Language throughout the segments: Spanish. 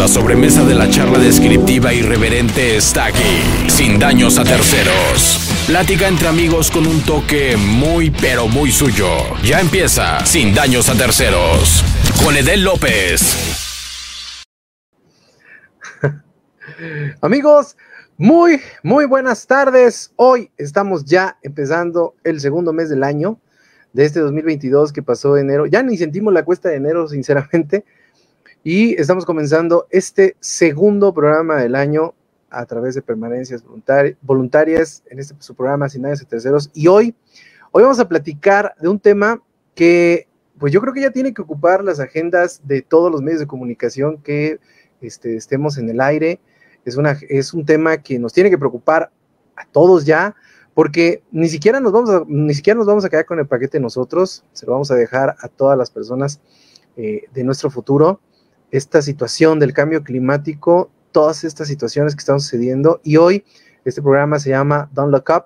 La sobremesa de la charla descriptiva irreverente está aquí, sin daños a terceros. Plática entre amigos con un toque muy pero muy suyo. Ya empieza, sin daños a terceros. Con Edel López. Amigos, muy, muy buenas tardes. Hoy estamos ya empezando el segundo mes del año de este 2022 que pasó enero. Ya ni sentimos la cuesta de enero, sinceramente. Y estamos comenzando este segundo programa del año a través de permanencias voluntarias en este su programa Sin Nadie Terceros. Y hoy, hoy vamos a platicar de un tema que, pues yo creo que ya tiene que ocupar las agendas de todos los medios de comunicación que este, estemos en el aire. Es, una, es un tema que nos tiene que preocupar a todos ya, porque ni siquiera nos vamos a, ni siquiera nos vamos a quedar con el paquete nosotros, se lo vamos a dejar a todas las personas eh, de nuestro futuro. Esta situación del cambio climático todas estas situaciones que están sucediendo. Y hoy este programa se llama Don't Look Up,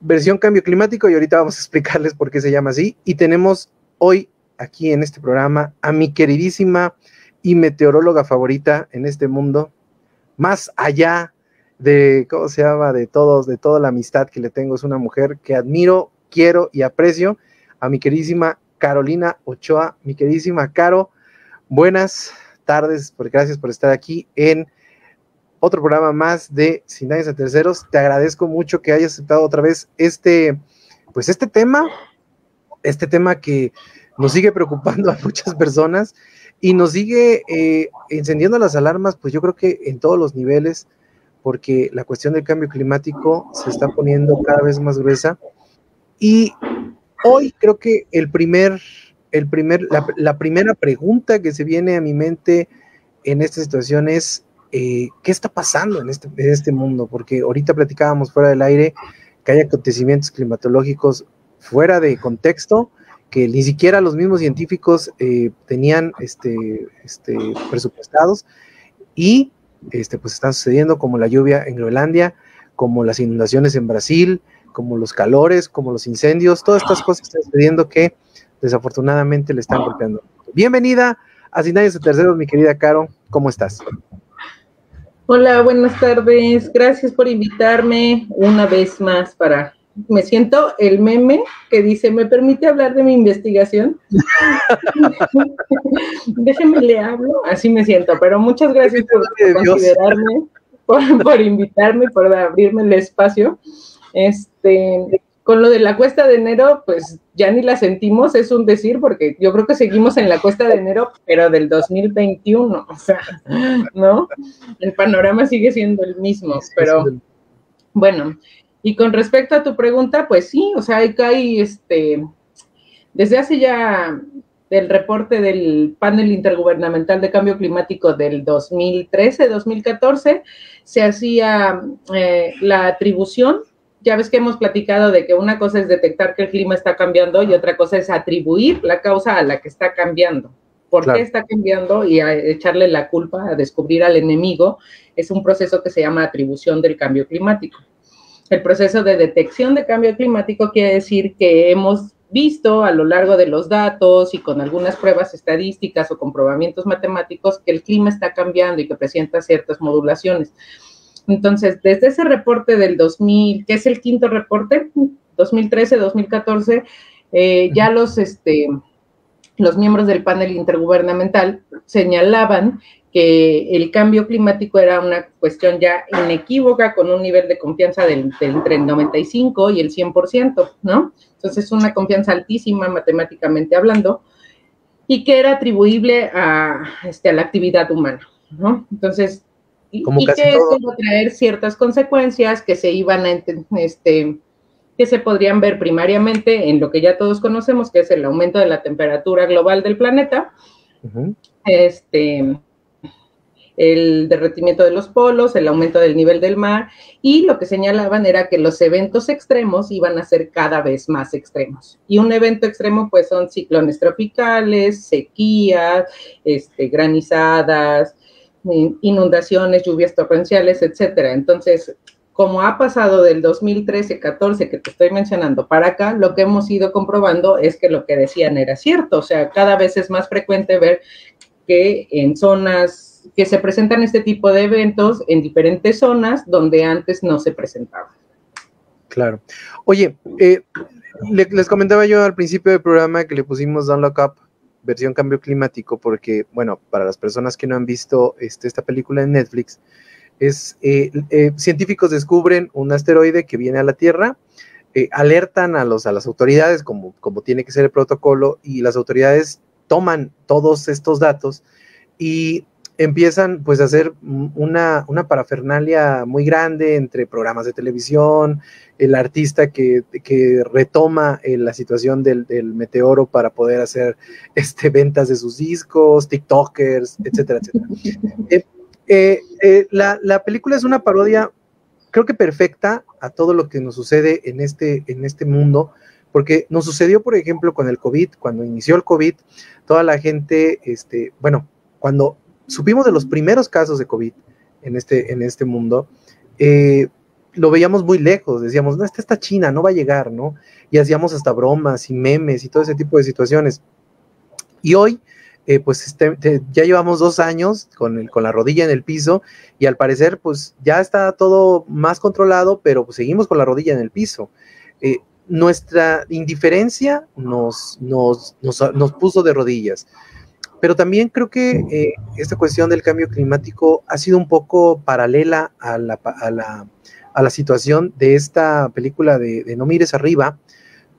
versión cambio climático, y ahorita vamos a explicarles por qué se llama así. Y tenemos hoy aquí en este programa a mi queridísima y meteoróloga favorita en este mundo, más allá de, ¿cómo se llama? De todos, de toda la amistad que le tengo. Es una mujer que admiro, quiero y aprecio a mi queridísima Carolina Ochoa, mi queridísima Caro. Buenas, tardes, gracias por estar aquí en otro programa más de Sin Daños a Terceros. Te agradezco mucho que hayas aceptado otra vez este, pues este tema, este tema que nos sigue preocupando a muchas personas y nos sigue eh, encendiendo las alarmas, pues yo creo que en todos los niveles, porque la cuestión del cambio climático se está poniendo cada vez más gruesa. Y hoy creo que el primer el primer, la, primera pregunta que se viene a mi mente en esta situación es, eh, ¿qué está pasando en este, en este mundo? Porque ahorita platicábamos fuera del aire que hay acontecimientos climatológicos fuera de contexto, que ni siquiera los mismos científicos eh, tenían este, este, presupuestados y este, pues están sucediendo como la lluvia en Groenlandia, como las inundaciones en Brasil, como los calores, como los incendios, todas estas cosas están sucediendo que desafortunadamente le están golpeando. Bienvenida a Sinayos de Terceros, mi querida Caro, ¿cómo estás? Hola, buenas tardes. Gracias por invitarme una vez más para... Me siento el meme que dice, ¿me permite hablar de mi investigación? Déjeme le hablo, así me siento, pero muchas gracias por, considerarme, por, por invitarme, por abrirme el espacio. Este, con lo de la cuesta de enero, pues ya ni la sentimos, es un decir, porque yo creo que seguimos en la cuesta de enero, pero del 2021, o sea, ¿no? El panorama sigue siendo el mismo, pero bueno, y con respecto a tu pregunta, pues sí, o sea, hay, hay este, desde hace ya del reporte del panel intergubernamental de cambio climático del 2013-2014, se hacía eh, la atribución ya ves que hemos platicado de que una cosa es detectar que el clima está cambiando y otra cosa es atribuir la causa a la que está cambiando. ¿Por qué está cambiando? Y echarle la culpa, a descubrir al enemigo, es un proceso que se llama atribución del cambio climático. El proceso de detección de cambio climático quiere decir que hemos visto a lo largo de los datos y con algunas pruebas estadísticas o comprobamientos matemáticos que el clima está cambiando y que presenta ciertas modulaciones. Entonces, desde ese reporte del 2000, que es el quinto reporte, 2013-2014, eh, ya los, este, los miembros del panel intergubernamental señalaban que el cambio climático era una cuestión ya inequívoca con un nivel de confianza del, entre el 95 y el 100%, ¿no? Entonces, una confianza altísima matemáticamente hablando y que era atribuible a, este, a la actividad humana, ¿no? Entonces, y, que eso iba a traer ciertas consecuencias que se iban a este que se podrían ver primariamente en lo que ya todos conocemos, que es el aumento de la temperatura global del planeta, este, el derretimiento de los polos, el aumento del nivel del mar, y lo que señalaban era que los eventos extremos iban a ser cada vez más extremos. Y un evento extremo, pues, son ciclones tropicales, sequías, este, granizadas, inundaciones, lluvias torrenciales, etcétera. Entonces, como ha pasado del 2013-14 que te estoy mencionando para acá, lo que hemos ido comprobando es que lo que decían era cierto. O sea, cada vez es más frecuente ver que en zonas que se presentan este tipo de eventos en diferentes zonas donde antes no se presentaban. Claro. Oye, eh, les comentaba yo al principio del programa que le pusimos Don't Look Up versión cambio climático porque, bueno, para las personas que no han visto este, esta película en Netflix, es eh, eh, científicos descubren un asteroide que viene a la Tierra, alertan a, los, a las autoridades como, como tiene que ser el protocolo y las autoridades toman todos estos datos y empiezan pues a hacer una, una, parafernalia muy grande entre programas de televisión, el artista que, retoma eh, la situación del, meteoro para poder hacer este, ventas de sus discos, TikTokers, etcétera, etcétera. Eh, eh, la, la, película es una parodia, creo que perfecta a todo lo que nos sucede en este, en este mundo, porque nos sucedió, por ejemplo, con el COVID, cuando inició el COVID, toda la gente, este, bueno, cuando supimos de los primeros casos de COVID en este, en este mundo, eh, lo veíamos muy lejos, decíamos, no, esta está China, no va a llegar, ¿no? Y hacíamos hasta bromas y memes y todo ese tipo de situaciones. Y hoy, eh, pues este, ya llevamos dos años con, el, con la rodilla en el piso y al parecer, pues ya está todo más controlado, pero pues, seguimos con la rodilla en el piso. Eh, nuestra indiferencia nos, nos, nos, nos puso de rodillas. Pero también creo que eh, esta cuestión del cambio climático ha sido un poco paralela a la, a la, a la situación de esta película de, No mires arriba,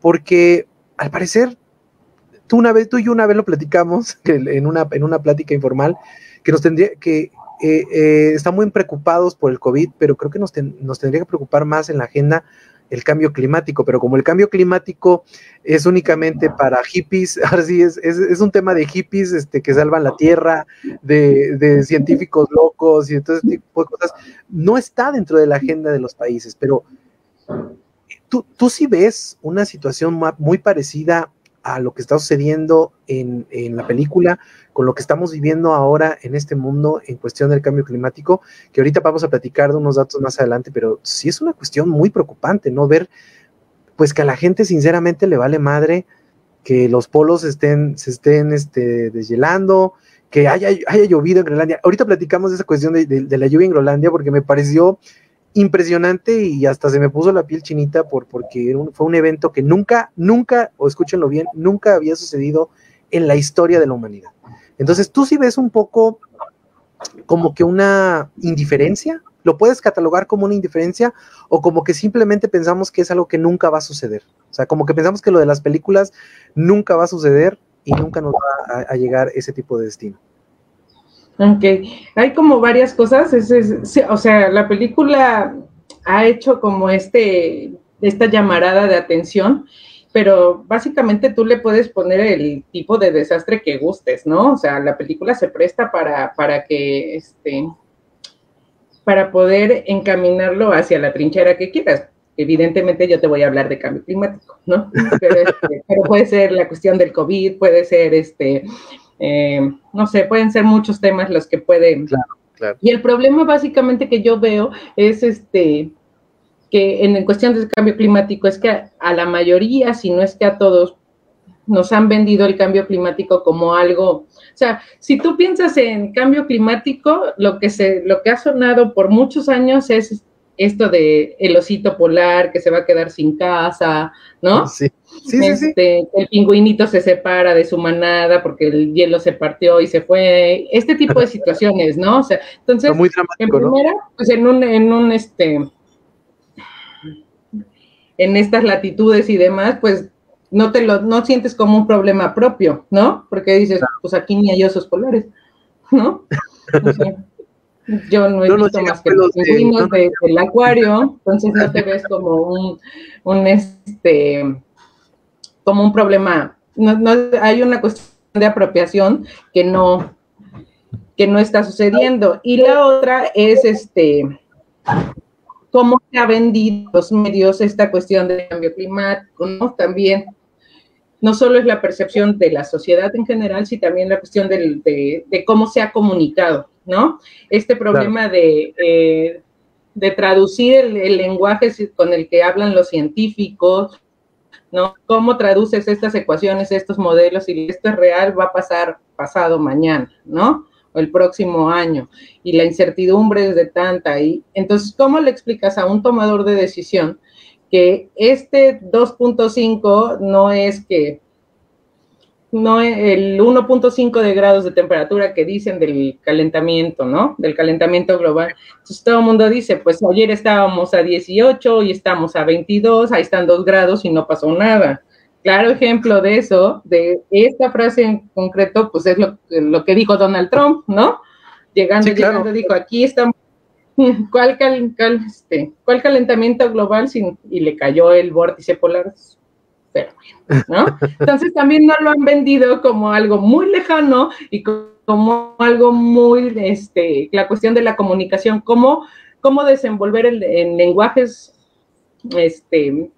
porque al parecer, tú, una vez, tú y yo una vez lo platicamos en una, en una plática informal, que nos tendría que eh, eh, están muy preocupados por el COVID, pero creo que nos, nos tendría que preocupar más en la agenda el cambio climático, pero como el cambio climático es únicamente para hippies, ahora sí es, es, un tema de hippies este, que salvan la tierra, de, científicos locos y todo ese tipo de cosas, no está dentro de la agenda de los países, pero tú, tú sí ves una situación muy parecida a lo que está sucediendo en, en, la película, con lo que estamos viviendo ahora en este mundo en cuestión del cambio climático, que ahorita vamos a platicar de unos datos más adelante, pero sí es una cuestión muy preocupante, ¿no? Ver, pues que a la gente sinceramente le vale madre que los polos estén, se estén este, deshielando, que haya, haya llovido en Groenlandia. Ahorita platicamos de esa cuestión de, de la lluvia en Groenlandia porque me pareció impresionante y hasta se me puso la piel chinita por, porque fue un evento que nunca, nunca, o escúchenlo bien, nunca había sucedido en la historia de la humanidad. Entonces tú sí ves un poco como que una indiferencia, lo puedes catalogar como una indiferencia o como que simplemente pensamos que es algo que nunca va a suceder. O sea, como que pensamos que lo de las películas nunca va a suceder y nunca nos va a llegar ese tipo de destino. Ok, hay como varias cosas, o sea, la película ha hecho como este, esta llamarada de atención, pero básicamente tú le puedes poner el tipo de desastre que gustes, ¿no? O sea, la película se presta para, para que, este, para poder encaminarlo hacia la trinchera que quieras. Evidentemente yo te voy a hablar de cambio climático, ¿no? Pero, este, pero puede ser la cuestión del COVID, puede ser este eh, no sé, pueden ser muchos temas los que pueden. Y el problema básicamente que yo veo es este que en cuestión del cambio climático es que a, la mayoría, si no es que a todos, nos han vendido el cambio climático como algo, o sea, si tú piensas en cambio climático, lo que se, lo que ha sonado por muchos años es esto de el osito polar que se va a quedar sin casa, ¿no? Sí. Sí, este, El pingüinito se separa de su manada porque el hielo se partió y se fue. Este tipo de situaciones, ¿no? O sea, entonces, en primera, pues en un, en un, este, en estas latitudes y demás, pues no te lo, no sientes como un problema propio, ¿no? Porque dices, pues aquí ni hay osos polares, ¿no? Yo no he visto más que los pingüinos del acuario, entonces no te ves como un, un este como un problema, no, no, hay una cuestión de apropiación que no, que no está sucediendo. Y la otra es este cómo se ha vendido los medios esta cuestión del cambio climático, ¿no? También no solo es la percepción de la sociedad en general, sino también la cuestión de, cómo se ha comunicado, ¿no? Este problema de, eh, de traducir el, lenguaje con el que hablan los científicos, ¿no? ¿Cómo traduces estas ecuaciones, estos modelos? Y esto es real, va a pasar pasado mañana, ¿no? o el próximo año y la incertidumbre es de tanta. Y entonces, ¿cómo le explicas a un tomador de decisión que este 2.5 no es que no el 1.5 de grados de temperatura que dicen del calentamiento, ¿no? Del calentamiento global. Entonces todo el mundo dice, pues ayer estábamos a 18 y estamos a 22, ahí están dos grados y no pasó nada. Claro ejemplo de eso, de esta frase en concreto, pues es lo, lo que dijo Donald Trump, ¿no? Llegando, llegando, dijo, aquí estamos, ¿cuál, este, ¿cuál calentamiento global? Sin, y le cayó el vórtice polar pero ¿no? Entonces también no lo han vendido como algo muy lejano y como algo muy, este, la cuestión de la comunicación, cómo, cómo desenvolver el, en lenguajes, este,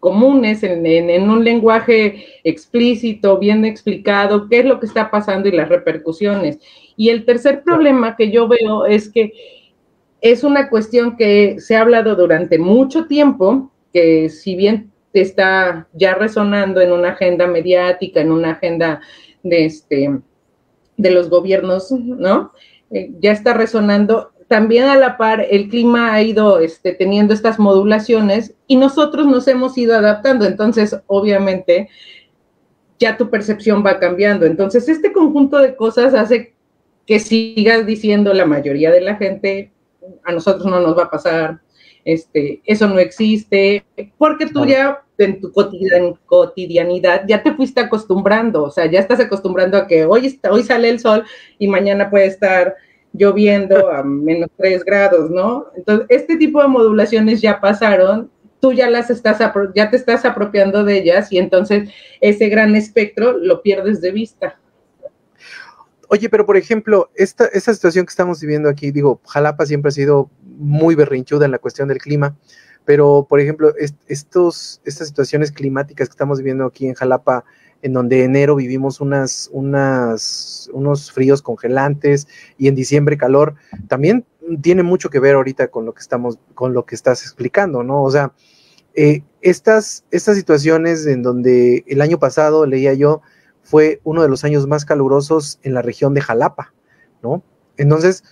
comunes, en, en, un lenguaje explícito, bien explicado, qué es lo que está pasando y las repercusiones. Y el tercer problema que yo veo es que es una cuestión que se ha hablado durante mucho tiempo, que si bien está ya resonando en una agenda mediática, en una agenda de, este, de los gobiernos, ¿no? Eh, ya está resonando. También a la par, el clima ha ido este, teniendo estas modulaciones y nosotros nos hemos ido adaptando. Entonces, obviamente, ya tu percepción va cambiando. Entonces, este conjunto de cosas hace que sigas diciendo la mayoría de la gente, a nosotros no nos va a pasar, este, eso no existe, porque tú ya en tu cotidianidad ya te fuiste acostumbrando, o sea, ya estás acostumbrando a que hoy, está, hoy sale el sol y mañana puede estar lloviendo a menos 3 grados, ¿no? Entonces, este tipo de modulaciones ya pasaron, tú ya las estás, ya te estás apropiando de ellas y entonces ese gran espectro lo pierdes de vista. Oye, pero por ejemplo, esta, esta situación que estamos viviendo aquí, digo, Jalapa siempre ha sido muy berrinchuda en la cuestión del clima, pero por ejemplo, estos, estas situaciones climáticas que estamos viviendo aquí en Jalapa, en donde enero vivimos unas, unos fríos congelantes y en diciembre calor, también tiene mucho que ver ahorita con lo que estamos, con lo que estás explicando, ¿no? O sea, eh, estas, estas situaciones en donde el año pasado leía yo, fue uno de los años más calurosos en la región de Jalapa, ¿no? Entonces,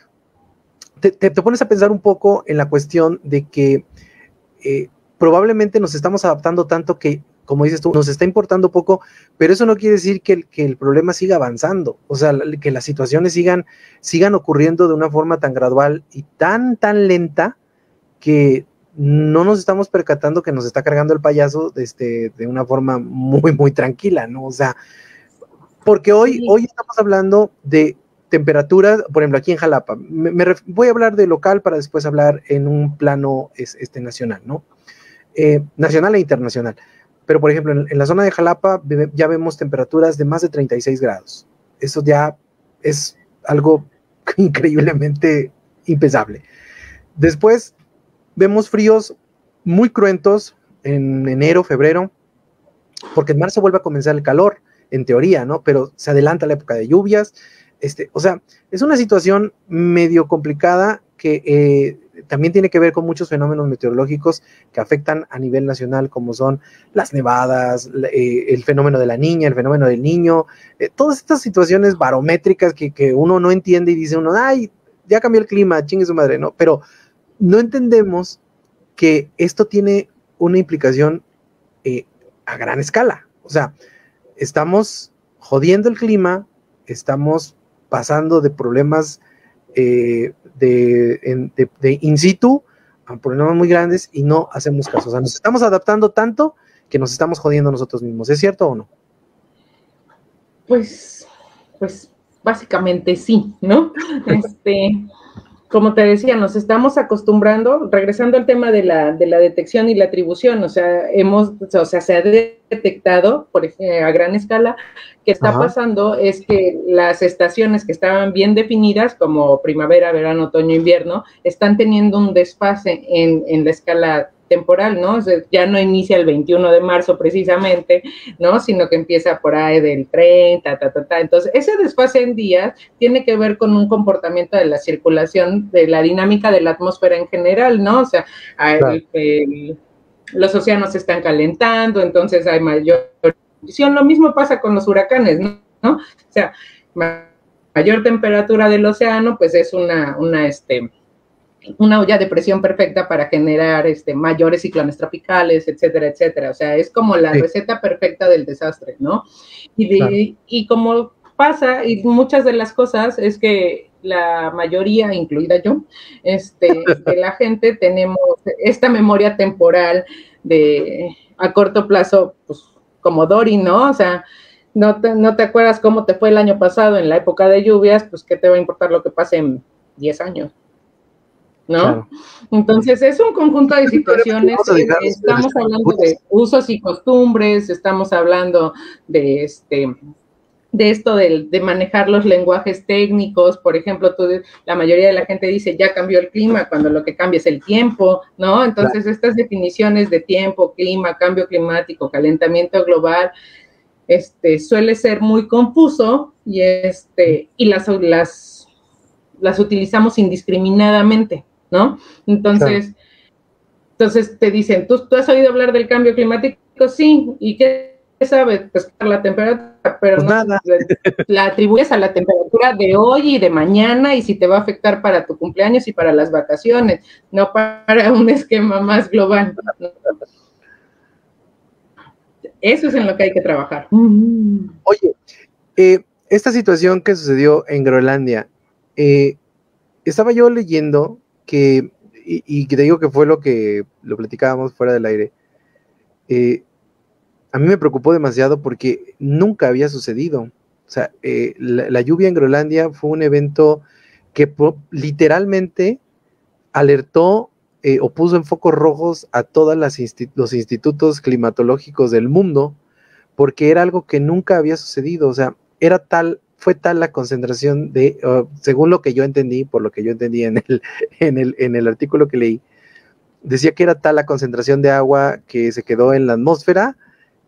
te, pones a pensar un poco en la cuestión de que eh, probablemente nos estamos adaptando tanto que, como dices tú, nos está importando poco, pero eso no quiere decir que el, que el problema siga avanzando, o sea, que las situaciones sigan, sigan ocurriendo de una forma tan gradual y tan, tan lenta que no nos estamos percatando que nos está cargando el payaso este, de una forma muy, muy tranquila, ¿no? O sea, porque hoy, hoy estamos hablando de temperaturas, por ejemplo, aquí en Jalapa. Me, voy a hablar de local para después hablar en un plano este, nacional, ¿no? Eh, nacional e internacional. Pero, por ejemplo, en, la zona de Jalapa ya vemos temperaturas de más de 36 grados. Eso ya es algo increíblemente impensable. Después vemos fríos muy cruentos en enero, febrero, porque en marzo vuelve a comenzar el calor en teoría, ¿no? Pero se adelanta la época de lluvias. Este, o sea, es una situación medio complicada que eh, también tiene que ver con muchos fenómenos meteorológicos que afectan a nivel nacional, como son las nevadas, eh, el fenómeno de la niña, el fenómeno del niño, eh, todas estas situaciones barométricas que, que, uno no entiende y dice uno, ay, ya cambió el clima, chingue su madre, ¿no? Pero no entendemos que esto tiene una implicación a gran escala. O sea, estamos jodiendo el clima, estamos pasando de problemas eh, de, in situ a problemas muy grandes y no hacemos caso. O sea, nos estamos adaptando tanto que nos estamos jodiendo nosotros mismos. ¿Es cierto o no? Pues, pues básicamente sí, ¿no? Este, como te decía, nos estamos acostumbrando, regresando al tema de la, de la detección y la atribución, o sea, hemos, o sea, se ha detectado por ejemplo, a gran escala que está pasando es que las estaciones que estaban bien definidas, como primavera, verano, otoño, invierno, están teniendo un desfase en, en la escala temporal, ¿no? ya no inicia el 21 de marzo precisamente, ¿no? Sino que empieza por ahí del 30, ta, ta, ta. Entonces, ese desfase en días tiene que ver con un comportamiento de la circulación, de la dinámica de la atmósfera en general, ¿no? O sea, los océanos se están calentando, entonces hay mayor Lo mismo pasa con los huracanes, ¿no? O sea, mayor temperatura del océano, pues es una, una, este, una olla de presión perfecta para generar este, mayores ciclones tropicales, etcétera, etcétera. O sea, es como la receta perfecta del desastre, ¿no? Y, y como pasa, y muchas de las cosas es que la mayoría, incluida yo, este, de la gente tenemos esta memoria temporal de a corto plazo, pues como Dori, ¿no? O sea, no te, no te acuerdas cómo te fue el año pasado en la época de lluvias, pues qué te va a importar lo que pase en 10 años. ¿No? Entonces es un conjunto de situaciones, estamos hablando de usos y costumbres, estamos hablando de este de esto de, manejar los lenguajes técnicos, por ejemplo, la mayoría de la gente dice ya cambió el clima, cuando lo que cambia es el tiempo, ¿no? Entonces, estas definiciones de tiempo, clima, cambio climático, calentamiento global, este, suele ser muy confuso y, este, y las, las, las utilizamos indiscriminadamente, ¿no? Entonces, entonces te dicen, ¿tú, ¿tú has oído hablar del cambio climático? Sí, ¿y qué sabe pues la temperatura, pero pues no, la atribuyes a la temperatura de hoy y de mañana y si te va a afectar para tu cumpleaños y para las vacaciones, no para un esquema más global. Eso es en lo que hay que trabajar. Oye, eh, esta situación que sucedió en Groenlandia, eh, estaba yo leyendo que, y, y, te digo que fue lo que lo platicábamos fuera del aire, eh, a mí me preocupó demasiado porque nunca había sucedido. O sea, eh, la, lluvia en Groenlandia fue un evento que literalmente alertó eh, o puso en focos rojos a todos los institutos climatológicos del mundo, porque era algo que nunca había sucedido. O sea, era tal, fue tal la concentración de, según lo que yo entendí, por lo que yo entendí en el, en el, en el artículo que leí, decía que era tal la concentración de agua que se quedó en la atmósfera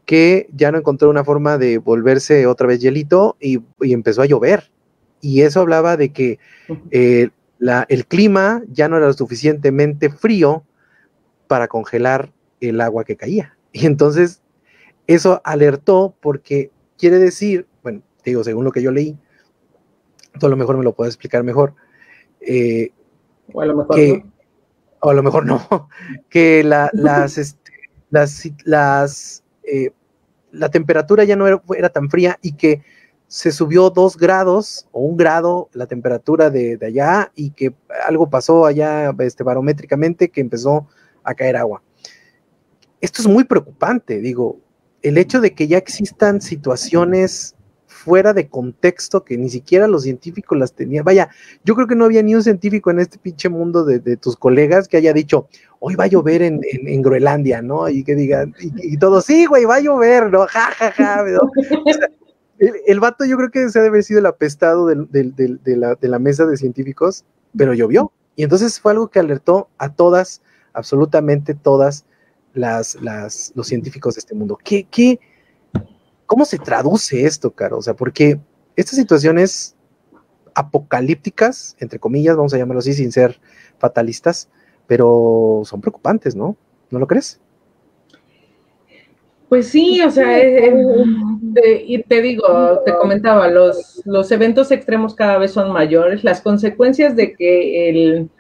que ya no encontró una forma de volverse otra vez hielito y, empezó a llover. Y eso hablaba de que eh, el clima ya no era lo suficientemente frío para congelar el agua que caía. Y entonces eso alertó porque quiere decir, digo, según lo que yo leí, tú a lo mejor me lo puedes explicar mejor. Eh, o a lo mejor que, no. O a lo mejor no, que la, las, este, las, las eh, la temperatura ya no era, tan fría y que se subió dos grados o un grado la temperatura de, allá y que algo pasó allá este, barométricamente que empezó a caer agua. Esto es muy preocupante, digo, el hecho de que ya existan situaciones fuera de contexto que ni siquiera los científicos las tenían. Vaya, yo creo que no había ni un científico en este pinche mundo de, tus colegas que haya dicho, hoy va a llover en, Groenlandia, ¿no? Y que digan, y, todo, sí, güey, va a llover, ¿no? Ja, ja, ja, el, vato yo creo que se debe haber sido el apestado de, la, mesa de científicos, pero llovió. Y entonces fue algo que alertó a todas, absolutamente todas las, las, los científicos de este mundo. ¿Qué, qué, ¿Cómo se traduce esto, Caro? O sea, porque estas situaciones apocalípticas, entre comillas, vamos a llamarlo así, sin ser fatalistas, pero son preocupantes, ¿no? ¿No lo crees? Pues sí, o sea, y te digo, te comentaba, los, los eventos extremos cada vez son mayores, las consecuencias de que el,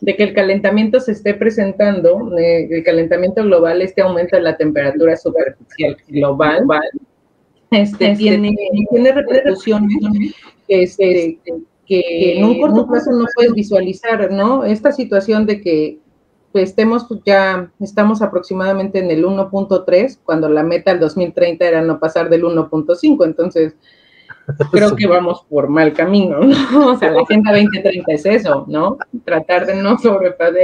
de que el calentamiento se esté presentando, eh, el calentamiento global, este aumento de la temperatura superficial global, este, este, tiene, tiene repercusiones este, que en un corto plazo no puedes visualizar, ¿no? Esta situación de que pues, estemos ya, estamos aproximadamente en el 1.3, cuando la meta al 2030 era no pasar del 1.5, entonces creo que vamos por mal camino, ¿no? O sea, la Agenda 2030 es eso, ¿no? Tratar de no sobrepasar,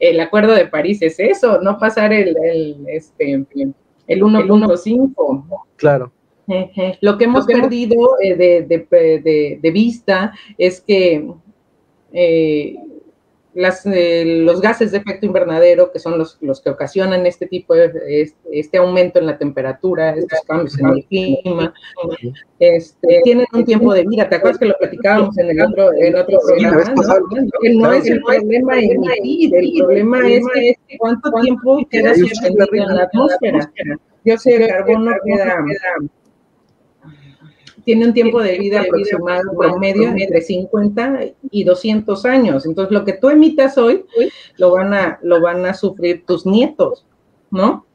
el Acuerdo de París es eso, no pasar el, el, este, el 1.5. Claro. Lo que hemos perdido eh, de, vista es que eh, eh, los gases de efecto invernadero, que son los, que ocasionan este tipo de este, aumento en la temperatura, estos cambios en el clima, este, tienen un tiempo de vida. ¿Te acuerdas que lo platicábamos en el otro, en otro programa? ¿no? es el problema emitir, el problema es cuánto tiempo queda suspendido en la atmósfera. Yo sé, el carbono queda tiene un tiempo de vida aproximado promedio entre 50 y 200 años. Entonces, lo que tú emitas hoy lo van a, lo van a sufrir tus nietos, ¿no?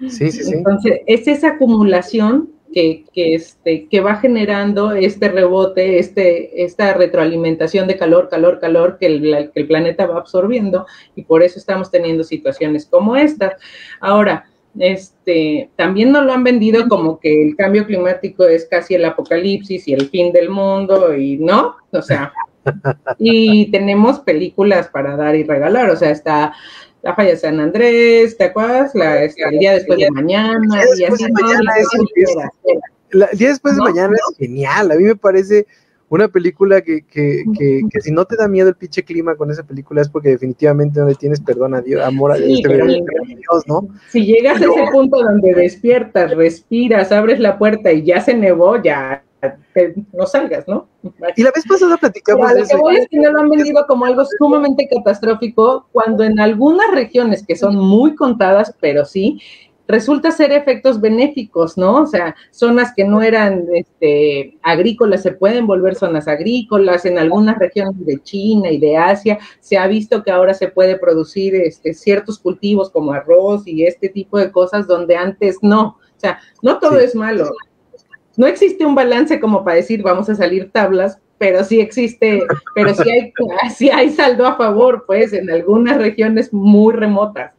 Sí, sí, sí. Entonces, es esa acumulación que, que, este, que va generando este rebote, este, esta retroalimentación de calor, calor, calor que el, que el planeta va absorbiendo y por eso estamos teniendo situaciones como esta. Ahora, este, también nos lo han vendido como que el cambio climático es casi el apocalipsis y el fin del mundo y no, o sea, y tenemos películas para dar y regalar, o sea, está la falla San Andrés, ¿te acuerdas? La, este, el día después de mañana, y así el día después de mañana es genial, a mí me parece una película que, que, que, que, si no te da miedo el pinche clima con esa película es porque definitivamente no le tienes perdón a Dios, amor a Dios, ¿no? Si llegas a ese punto donde despiertas, respiras, abres la puerta y ya se nevó, ya no salgas, ¿no? Y la vez pasada platicamos de eso. Lo que es que no lo han vendido como algo sumamente catastrófico, cuando en algunas regiones que son muy contadas, pero sí, resulta ser efectos benéficos, ¿no? O sea, zonas que no eran este, agrícolas se pueden volver zonas agrícolas, en algunas regiones de China y de Asia se ha visto que ahora se puede producir este, ciertos cultivos como arroz y este tipo de cosas donde antes no. O sea, no todo es malo. No existe un balance como para decir vamos a salir tablas, pero sí existe, pero sí hay, sí hay saldo a favor, pues, en algunas regiones muy remotas.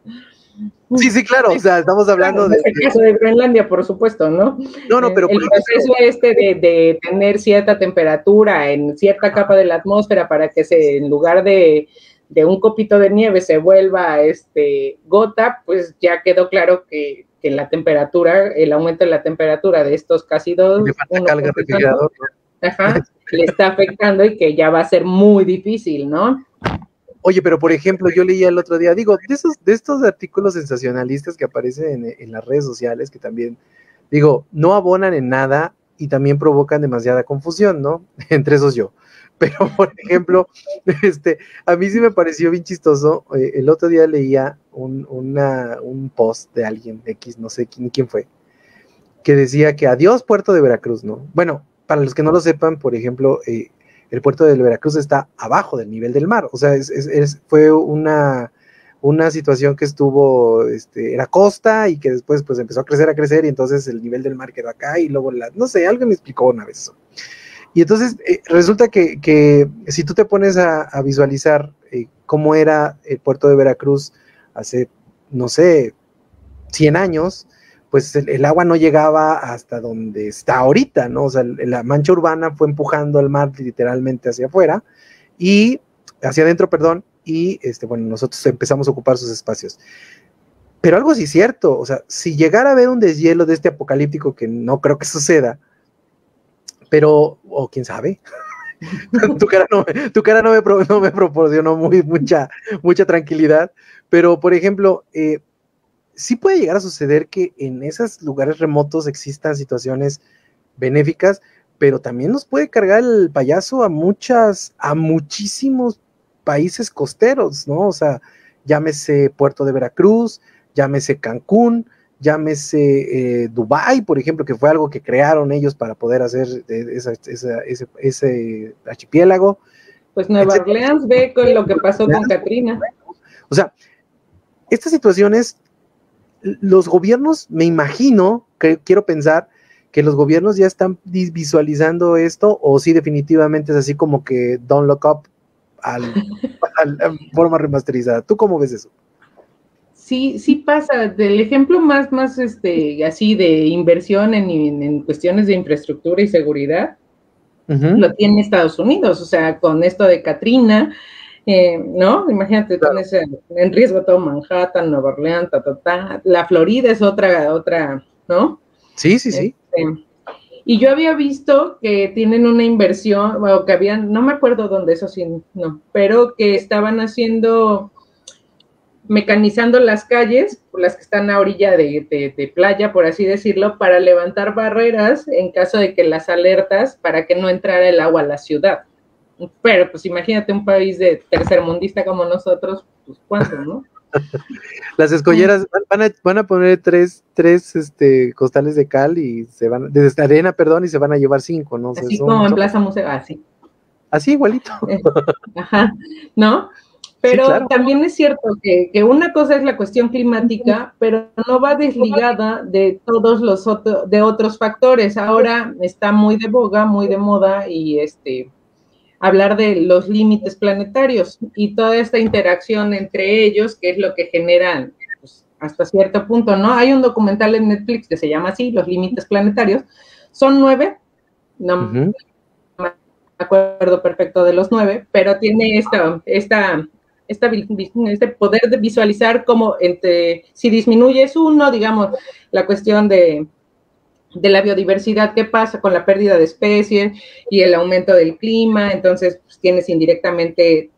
Sí, sí, claro, o sea, estamos hablando de... el caso de Groenlandia, por supuesto, ¿no? No, no, pero... El proceso este de, de, tener cierta temperatura en cierta capa de la atmósfera para que se, en lugar de, de un copito de nieve se vuelva este, gota, pues ya quedó claro que, que la temperatura, el aumento de la temperatura de estos casi dos... Ajá, le está afectando y que ya va a ser muy difícil, ¿no? Oye, pero por ejemplo, yo leía el otro día, digo, de, esos, de estos artículos sensacionalistas que aparecen en, las redes sociales, que también, digo, no abonan en nada y también provocan demasiada confusión, ¿no? Entre esos yo. Pero, por ejemplo, este, a mí sí me pareció bien chistoso. Eh, el otro día leía un, una, un post de alguien, X, no sé quién, quién fue, que decía que adiós Puerto de Veracruz, ¿no? Bueno, para los que no lo sepan, por ejemplo, eh, el puerto de Veracruz está abajo del nivel del mar, o sea, fue una, una situación que estuvo, este, era costa y que después pues empezó a crecer, a crecer y entonces el nivel del mar quedó acá y luego, la, no sé, alguien me explicó una vez eso. Y entonces eh, resulta que, que, si tú te pones a, visualizar eh, cómo era el puerto de Veracruz hace, no sé, 100 años, pues el, agua no llegaba hasta donde está ahorita, ¿no? O sea, la mancha urbana fue empujando al mar literalmente hacia afuera y hacia adentro, perdón, y este, bueno, nosotros empezamos a ocupar sus espacios. Pero algo sí cierto, o sea, si llegara a haber un deshielo de este apocalíptico, que no creo que suceda, pero, o quién sabe, tu cara, no, tu cara no, me, no me proporcionó muy, mucha, mucha tranquilidad, pero por ejemplo, eh, sí puede llegar a suceder que en esos lugares remotos existan situaciones benéficas, pero también nos puede cargar el payaso a muchas, a muchísimos países costeros, ¿no? O sea, llámese Puerto de Veracruz, llámese Cancún, llámese eh, Dubai, por ejemplo, que fue algo que crearon ellos para poder hacer ese, ese, archipiélago. Pues Nueva Orleans ve con lo que pasó con Katrina. O sea, estas situaciones los gobiernos, me imagino, que quiero pensar que los gobiernos ya están visualizando esto o si definitivamente es así como que don't look up al, a forma remasterizada. ¿Tú cómo ves eso? Sí, sí pasa. Del ejemplo más, más este, así de inversión en, en cuestiones de infraestructura y seguridad, lo tiene Estados Unidos. O sea, con esto de Katrina, eh, ¿no? Imagínate, pones en, riesgo todo Manhattan, Nueva Orleans, ta, ta, ta. La Florida es otra, otra, ¿no? Sí, sí, sí. Este, y yo había visto que tienen una inversión, o que habían, no me acuerdo dónde, eso sí, no, pero que estaban haciendo, mecanizando las calles, las que están a orilla de, de, playa, por así decirlo, para levantar barreras en caso de que las alertas, para que no entrara el agua a la ciudad. Pero pues imagínate un país de tercermundista como nosotros, pues cuánto, ¿no? Las escolleras van a, van a poner tres, tres este, costales de cal y se van, de arena, perdón, y se van a llevar cinco, ¿no? Así como en Plaza Museo, así. Así igualito. Eh, ajá, ¿no? Pero también es cierto que, que, una cosa es la cuestión climática, pero no va desligada de todos los otros, de otros factores. Ahora está muy de boga, muy de moda y este hablar de los límites planetarios y toda esta interacción entre ellos, que es lo que generan pues, hasta cierto punto, ¿no? Hay un documental en Netflix que se llama así, Los Límites Planetarios. Son nueve, no me acuerdo perfecto de los nueve, pero tiene esta, esta, esta, este poder de visualizar cómo entre, si disminuyes uno, digamos, la cuestión de de la biodiversidad, qué pasa con la pérdida de especies y el aumento del clima, entonces pues, tienes indirectamente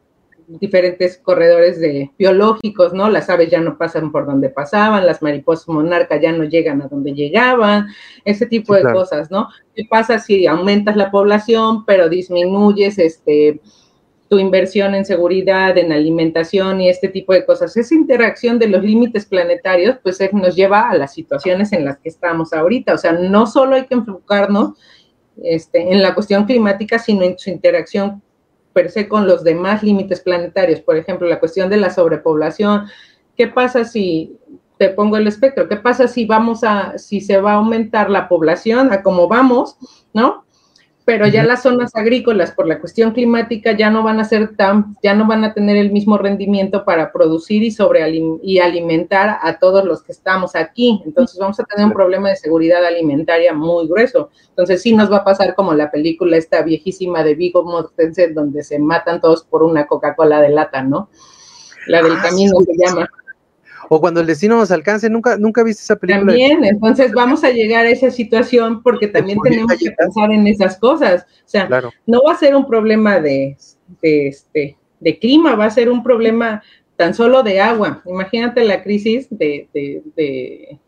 diferentes corredores de biológicos, ¿no? Las aves ya no pasan por donde pasaban, las mariposas monarcas ya no llegan a donde llegaban, ese tipo de cosas, ¿no? ¿Qué pasa si aumentas la población, pero disminuyes este tu inversión en seguridad, en alimentación y este tipo de cosas. Esa interacción de los límites planetarios, pues nos lleva a las situaciones en las que estamos ahorita. O sea, no solo hay que enfocarnos este, en la cuestión climática, sino en su interacción per se con los demás límites planetarios. Por ejemplo, la cuestión de la sobrepoblación. ¿Qué pasa si, te pongo el espectro, qué pasa si vamos a, si se va a aumentar la población a como vamos, ¿no? Pero ya las zonas agrícolas por la cuestión climática ya no van a ser tan, ya no van a tener el mismo rendimiento para producir y sobre y alimentar a todos los que estamos aquí. Entonces vamos a tener un problema de seguridad alimentaria muy grueso. Entonces sí nos va a pasar como la película esta viejísima de Vigo Mortensen donde se matan todos por una Coca-Cola de lata, ¿no? La del ah, camino se llama o cuando el destino nos alcance, nunca, nunca viste esa película. También, entonces vamos a llegar a esa situación porque también tenemos que pensar en esas cosas. O sea, no va a ser un problema de, de, este, de clima, va a ser un problema tan solo de agua. Imagínate la crisis de, de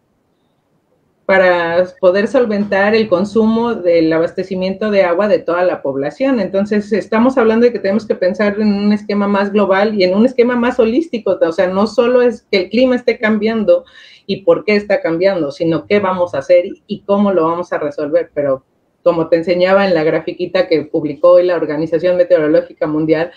para poder solventar el consumo del abastecimiento de agua de toda la población. Entonces, estamos hablando de que tenemos que pensar en un esquema más global y en un esquema más holístico. O sea, no solo es que el clima esté cambiando y por qué está cambiando, sino qué vamos a hacer y cómo lo vamos a resolver. Pero como te enseñaba en la grafiquita que publicó hoy la Organización Meteorológica Mundial,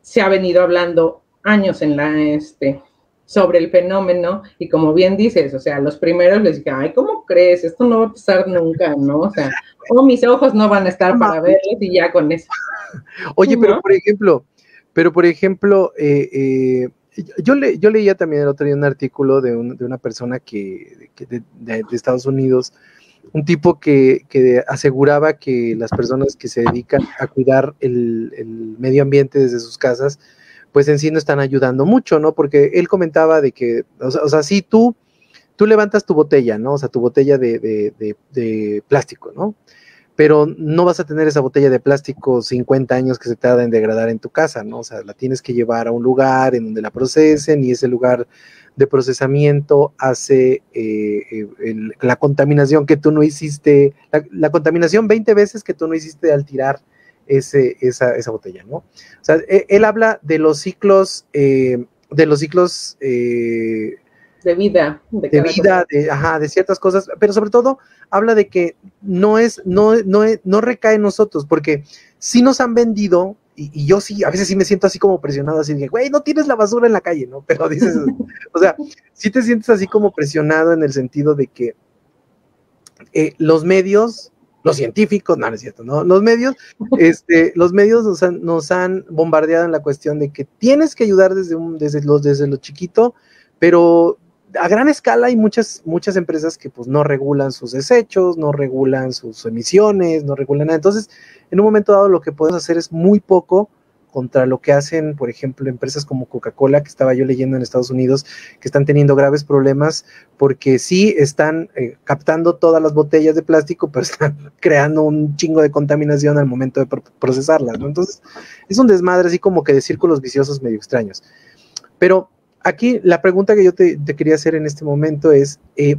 se ha venido hablando años en la, este, sobre el fenómeno y como bien dices, o sea, los primeros les dije, ay, ¿cómo crees? Esto no va a pasar nunca, ¿no? O sea, o mis ojos no van a estar para verlos y ya con eso. Oye, pero por ejemplo, pero por ejemplo, eh, eh, yo, le, yo leía también el otro día un artículo de, de una persona que, de, Estados Unidos, un tipo que, que, aseguraba que las personas que se dedican a cuidar el, el medio ambiente desde sus casas, pues en sí no están ayudando mucho, ¿no? Porque él comentaba de que, o sea, o sea si tú, tú levantas tu botella, ¿no? O sea, tu botella de, de, de, plástico, ¿no? Pero no vas a tener esa botella de plástico 50 años que se tarda en degradar en tu casa, ¿no? O sea, la tienes que llevar a un lugar en donde la procesen y ese lugar de procesamiento hace eh, eh, la contaminación que tú no hiciste, la, la, contaminación 20 veces que tú no hiciste al tirar ese, esa, esa botella, ¿no? O sea, e, él, habla de los ciclos, eh, de los ciclos eh, de vida, de, vida, de, ajá, de ciertas cosas, pero sobre todo habla de que no es, no, no, no recae en nosotros, porque si nos han vendido, y, yo sí, a veces sí me siento así como presionado, así de, güey, no tienes la basura en la calle, ¿no? Pero dices, o sea, sí te sientes así como presionado en el sentido de que eh, los medios los científicos, no, no es cierto, ¿no? Los medios, este, los medios nos han, nos han, bombardeado en la cuestión de que tienes que ayudar desde, un, desde, los, desde lo chiquito, pero a gran escala hay muchas, muchas empresas que pues no regulan sus desechos, no regulan sus emisiones, no regulan nada. Entonces, en un momento dado lo que podemos hacer es muy poco contra lo que hacen, por ejemplo, empresas como Coca-Cola, que estaba yo leyendo en Estados Unidos, que están teniendo graves problemas porque sí están eh, captando todas las botellas de plástico, pero están creando un chingo de contaminación al momento de procesarlas, ¿no? Entonces, es un desmadre así como que de círculos viciosos medio extraños. Pero aquí la pregunta que yo te, quería hacer en este momento es, eh,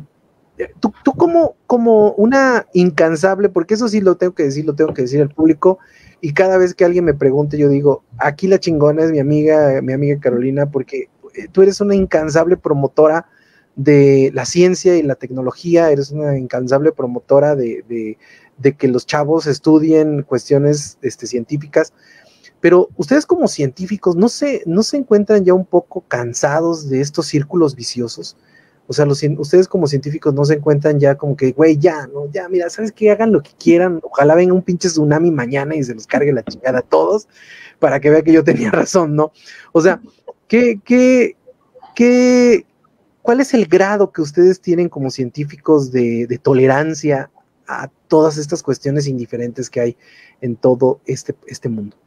tú, tú como, como una incansable, porque eso sí lo tengo que decir, lo tengo que decir al público, y cada vez que alguien me pregunte, yo digo, aquí la chingona es mi amiga, mi amiga Carolina, porque eh, tú eres una incansable promotora de la ciencia y la tecnología, eres una incansable promotora de, que los chavos estudien cuestiones este, científicas, pero ustedes como científicos no se, no se encuentran ya un poco cansados de estos círculos viciosos. O sea, los, ustedes como científicos no se encuentran ya como que, güey, ya, no, ya, mira, ¿sabes qué? Hagan lo que quieran. Ojalá venga un pinche tsunami mañana y se los cargue la chingada a todos para que vea que yo tenía razón, ¿no? O sea, ¿qué, qué, qué, cuál es el grado que ustedes tienen como científicos de, tolerancia a todas estas cuestiones indiferentes que hay en todo este, este mundo?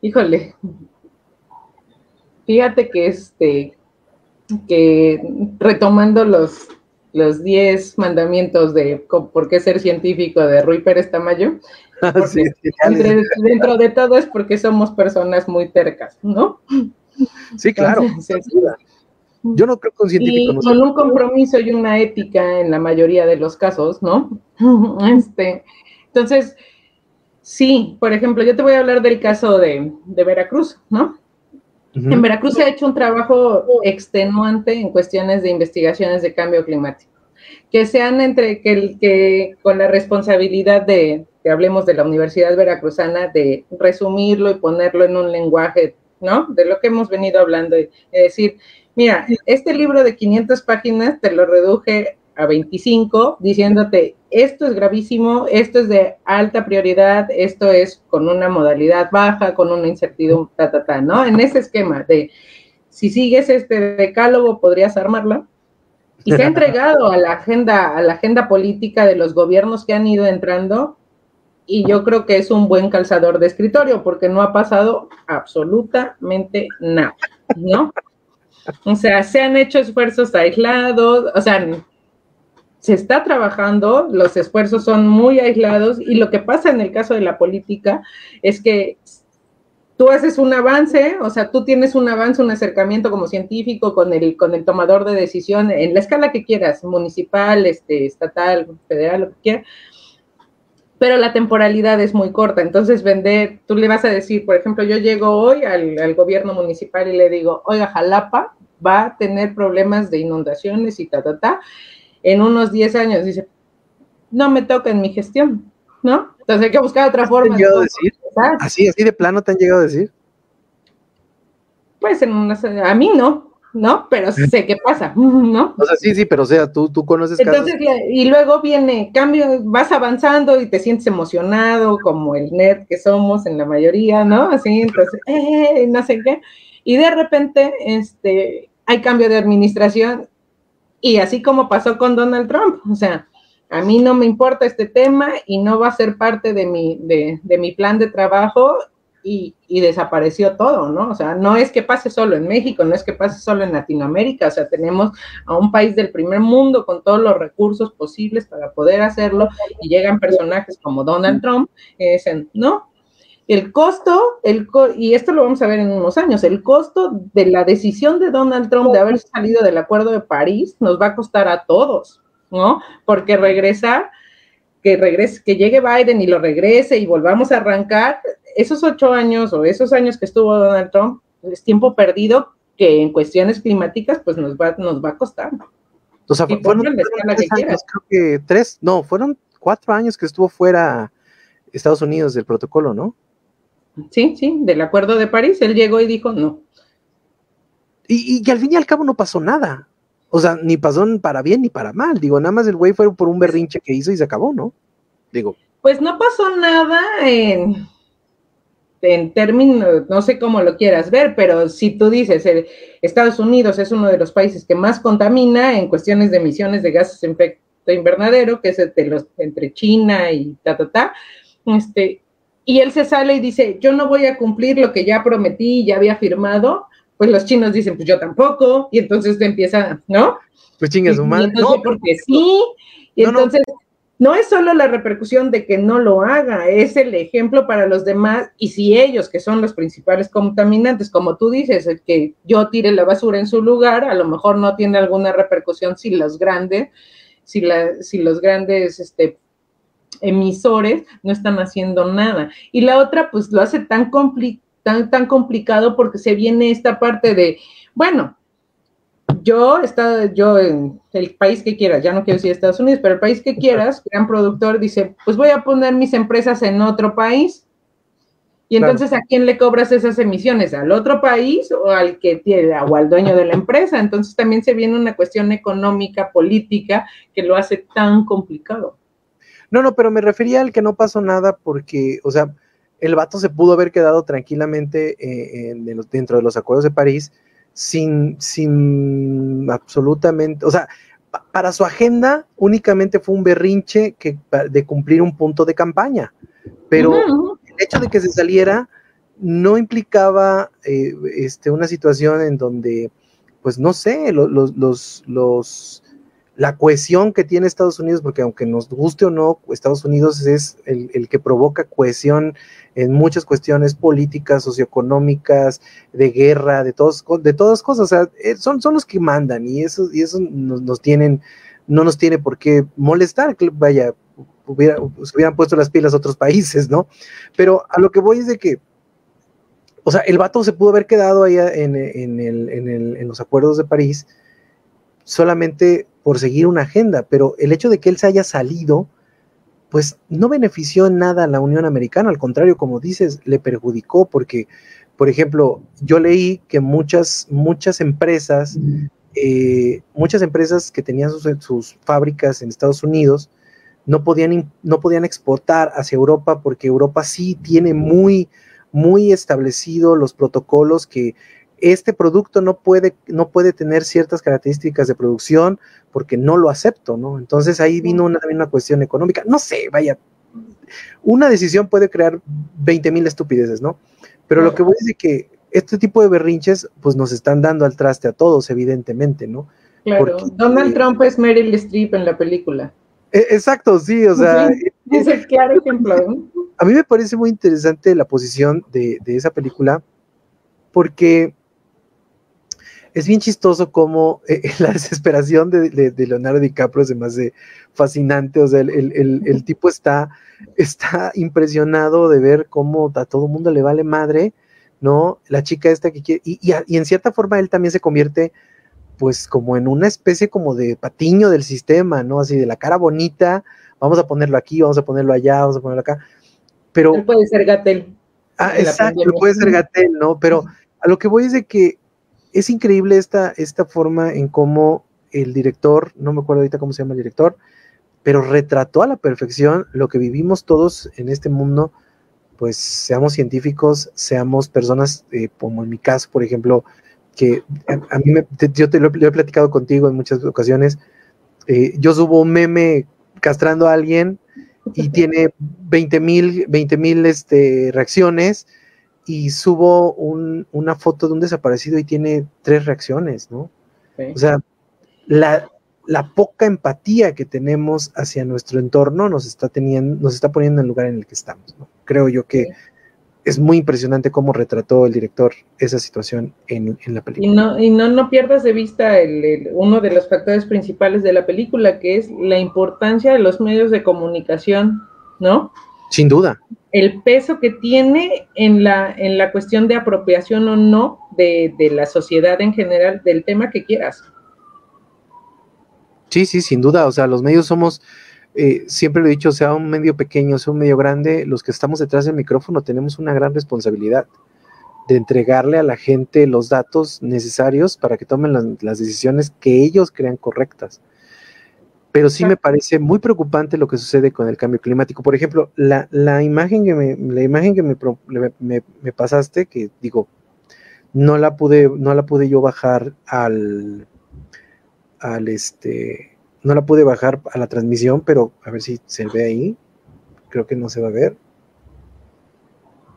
Híjole, fíjate que este que retomando los los 10 mandamientos de por qué ser científico de Rui Pérez Tamayo, ah, dentro de todo es porque somos personas muy tercas, ¿no? Sí, claro. yo no creo que un científico y con un compromiso y una ética en la mayoría de los casos, ¿no? Este, entonces, sí, por ejemplo, yo te voy a hablar del caso de, de Veracruz, ¿no? En Veracruz se ha hecho un trabajo extenuante en cuestiones de investigaciones de cambio climático, que sean entre que, que con la responsabilidad de, que hablemos de la Universidad Veracruzana, de resumirlo y ponerlo en un lenguaje, ¿no? De lo que hemos venido hablando y, decir, mira, este libro de 500 páginas te lo reduje a 25 diciéndote, esto es gravísimo, esto es de alta prioridad, esto es con una modalidad baja, con una incertidumbre, ta, ta, ta, ¿no? En ese esquema de, si sigues este decálogo, podrías armarla. Y se ha entregado a la agenda, a la agenda política de los gobiernos que han ido entrando, y yo creo que es un buen calzador de escritorio, porque no ha pasado absolutamente nada, ¿no? O sea, se han hecho esfuerzos aislados, o sea, se está trabajando, los esfuerzos son muy aislados y lo que pasa en el caso de la política es que tú haces un avance, o sea, tú tienes un avance, un acercamiento como científico con el, con el tomador de decisión en la escala que quieras, municipal, este, estatal, federal, lo que quieras, pero la temporalidad es muy corta. Entonces, vender, tú le vas a decir, por ejemplo, yo llego hoy al, al gobierno municipal y le digo, oiga, Jalapa va a tener problemas de inundaciones y ta, ta, ta en unos 10 años dice, no me toca en mi gestión, ¿no? Entonces hay que buscar otra forma. ¿Te han decir? Así, así de plano te han llegado a decir. Pues en una, a mí no, ¿no? Pero sé qué pasa, ¿no? O sea, sí, sí, pero o sea, tú, tú conoces Entonces, y luego viene cambio, vas avanzando y te sientes emocionado, como el net que somos en la mayoría, ¿no? Así, entonces, eh, no sé qué. Y de repente, este, hay cambio de administración y así como pasó con Donald Trump, o sea, a mí no me importa este tema y no va a ser parte de mi, de, mi plan de trabajo y, y, desapareció todo, ¿no? O sea, no es que pase solo en México, no es que pase solo en Latinoamérica, o sea, tenemos a un país del primer mundo con todos los recursos posibles para poder hacerlo y llegan personajes como Donald Trump y dicen, no, el costo, el y esto lo vamos a ver en unos años, el costo de la decisión de Donald Trump de haber salido del Acuerdo de París nos va a costar a todos, ¿no? Porque regresar, que regrese, que llegue Biden y lo regrese y volvamos a arrancar, esos ocho años o esos años que estuvo Donald Trump es tiempo perdido que en cuestiones climáticas pues nos va, nos va a costar. O sea, fueron, tres años, creo que tres, no, fueron cuatro años que estuvo fuera Estados Unidos del protocolo, ¿no? Sí, sí, del Acuerdo de París, él llegó y dijo no. Y, y, al fin y al cabo no pasó nada. O sea, ni pasó para bien ni para mal. Digo, nada más el güey fue por un berrinche que hizo y se acabó, ¿no? Digo. Pues no pasó nada en, en términos, no sé cómo lo quieras ver, pero si tú dices, Estados Unidos es uno de los países que más contamina en cuestiones de emisiones de gases de efecto invernadero, que es los, entre China y ta, ta, ta, este, y él se sale y dice, yo no voy a cumplir lo que ya prometí, ya había firmado, pues los chinos dicen, pues yo tampoco, y entonces te empieza, ¿no? Pues chingas su madre. No, porque sí, y entonces no. es solo la repercusión de que no lo haga, es el ejemplo para los demás, y si ellos, que son los principales contaminantes, como tú dices, el que yo tire la basura en su lugar, a lo mejor no tiene alguna repercusión si los grandes, si, la, si los grandes este, emisores no están haciendo nada. Y la otra, pues lo hace tan tan, tan complicado porque se viene esta parte de, bueno, yo, está, yo en el país que quieras, ya no quiero decir Estados Unidos, pero el país que quieras, gran productor dice, pues voy a poner mis empresas en otro país. Y entonces, ¿a quién le cobras esas emisiones? ¿Al otro país o al que tiene, o al dueño de la empresa? Entonces también se viene una cuestión económica, política, que lo hace tan complicado. No, no, pero me refería al que no pasó nada porque, o sea, el vato se pudo haber quedado tranquilamente eh, dentro de los acuerdos de París sin, sin absolutamente, o sea, para su agenda únicamente fue un berrinche que, de cumplir un punto de campaña, pero el hecho de que se saliera no implicaba eh, este, una situación en donde, pues no sé, los, los, los la cohesión que tiene Estados Unidos, porque aunque nos guste o no, Estados Unidos es el, que provoca cohesión en muchas cuestiones políticas, socioeconómicas, de guerra, de, todos, de todas cosas, eh, son, son los que mandan y eso, y eso nos, tienen, no nos tiene por qué molestar, vaya, hubiera, se hubieran puesto las pilas otros países, ¿no? Pero a lo que voy es de que, o sea, el vato se pudo haber quedado ahí en, en, el, en los acuerdos de París, solamente por seguir una agenda, pero el hecho de que él se haya salido, pues no benefició en nada a la Unión Americana, al contrario, como dices, le perjudicó porque, por ejemplo, yo leí que muchas, muchas empresas, eh, muchas empresas que tenían sus, fábricas en Estados Unidos, no podían, no podían exportar hacia Europa porque Europa sí tiene muy, muy establecido los protocolos que este producto no puede, no puede tener ciertas características de producción porque no lo acepto, ¿no? Entonces ahí vino una, una cuestión económica. No sé, vaya, una decisión puede crear 20 mil estupideces, ¿no? Pero lo que voy a decir que este tipo de berrinches, pues nos están dando al traste a todos, evidentemente, ¿no? Claro, Donald eh, Trump es Meryl Streep en la película. E, exacto, sí, o sea. es el claro ejemplo. A mí me parece muy interesante la posición de, de esa película, porque es bien chistoso como eh, la desesperación de, Leonardo DiCaprio es más de fascinante, o sea, el, tipo está, está impresionado de ver cómo a todo mundo le vale madre, ¿no? La chica esta que quiere, y, y, en cierta forma él también se convierte pues como en una especie como de patiño del sistema, ¿no? Así de la cara bonita, vamos a ponerlo aquí, vamos a ponerlo allá, vamos a ponerlo acá, pero... Él puede ser Gatel. Ah, exacto, puede ser Gatel, ¿no? Pero a lo que voy es de que es increíble esta, esta forma en cómo el director, no me acuerdo ahorita cómo se llama el director, pero retrató a la perfección lo que vivimos todos en este mundo, pues seamos científicos, seamos personas, eh, como en mi caso, por ejemplo, que a, mí me, yo te lo, he platicado contigo en muchas ocasiones, eh, yo subo un meme castrando a alguien y tiene 20 mil 20, este, reacciones, y subo una foto de un desaparecido y tiene tres reacciones, ¿no? O sea, la, poca empatía que tenemos hacia nuestro entorno nos está teniendo, nos está poniendo en el lugar en el que estamos, ¿no? Creo yo que es muy impresionante cómo retrató el director esa situación en, la película. Y no, y no, no pierdas de vista el, uno de los factores principales de la película, que es la importancia de los medios de comunicación, ¿no? Sin duda. El peso que tiene en la, en la cuestión de apropiación o no de, la sociedad en general, del tema que quieras. Sí, sí, sin duda. O sea, los medios somos, eh, siempre lo he dicho, sea un medio pequeño, sea un medio grande, los que estamos detrás del micrófono tenemos una gran responsabilidad de entregarle a la gente los datos necesarios para que tomen las, las decisiones que ellos crean correctas pero sí me parece muy preocupante lo que sucede con el cambio climático. Por ejemplo, la, imagen que me, la imagen que me, pasaste, que digo, no la pude, no la pude yo bajar al, al este, no la pude bajar a la transmisión, pero a ver si se ve ahí. Creo que no se va a ver.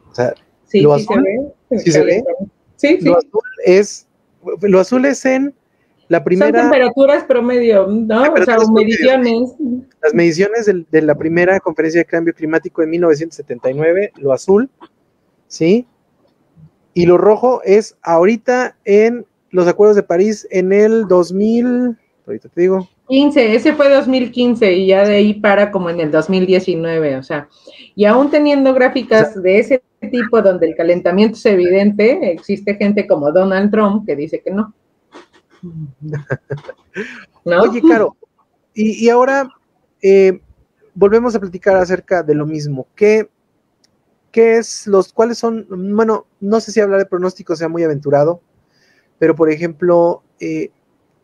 O sea, lo azul, ¿sí se ve? Sí, Lo azul es, lo azul es en la primera, Son temperaturas promedio, ¿no? O sea, mediciones. Las mediciones de, la primera conferencia de cambio climático en 1979, lo azul, ¿sí? Y lo rojo es ahorita en los acuerdos de París en el 2000, ahorita te digo. 15, ese fue 2015 y ya de ahí para como en el 2019, o sea, y aún teniendo gráficas de ese tipo donde el calentamiento es evidente, existe gente como Donald Trump que dice que no. Oye, Caro, y, ahora eh, volvemos a platicar acerca de lo mismo. ¿Qué, ¿Qué es los, cuáles son, bueno, no sé si hablar de pronóstico sea muy aventurado, pero por ejemplo, eh,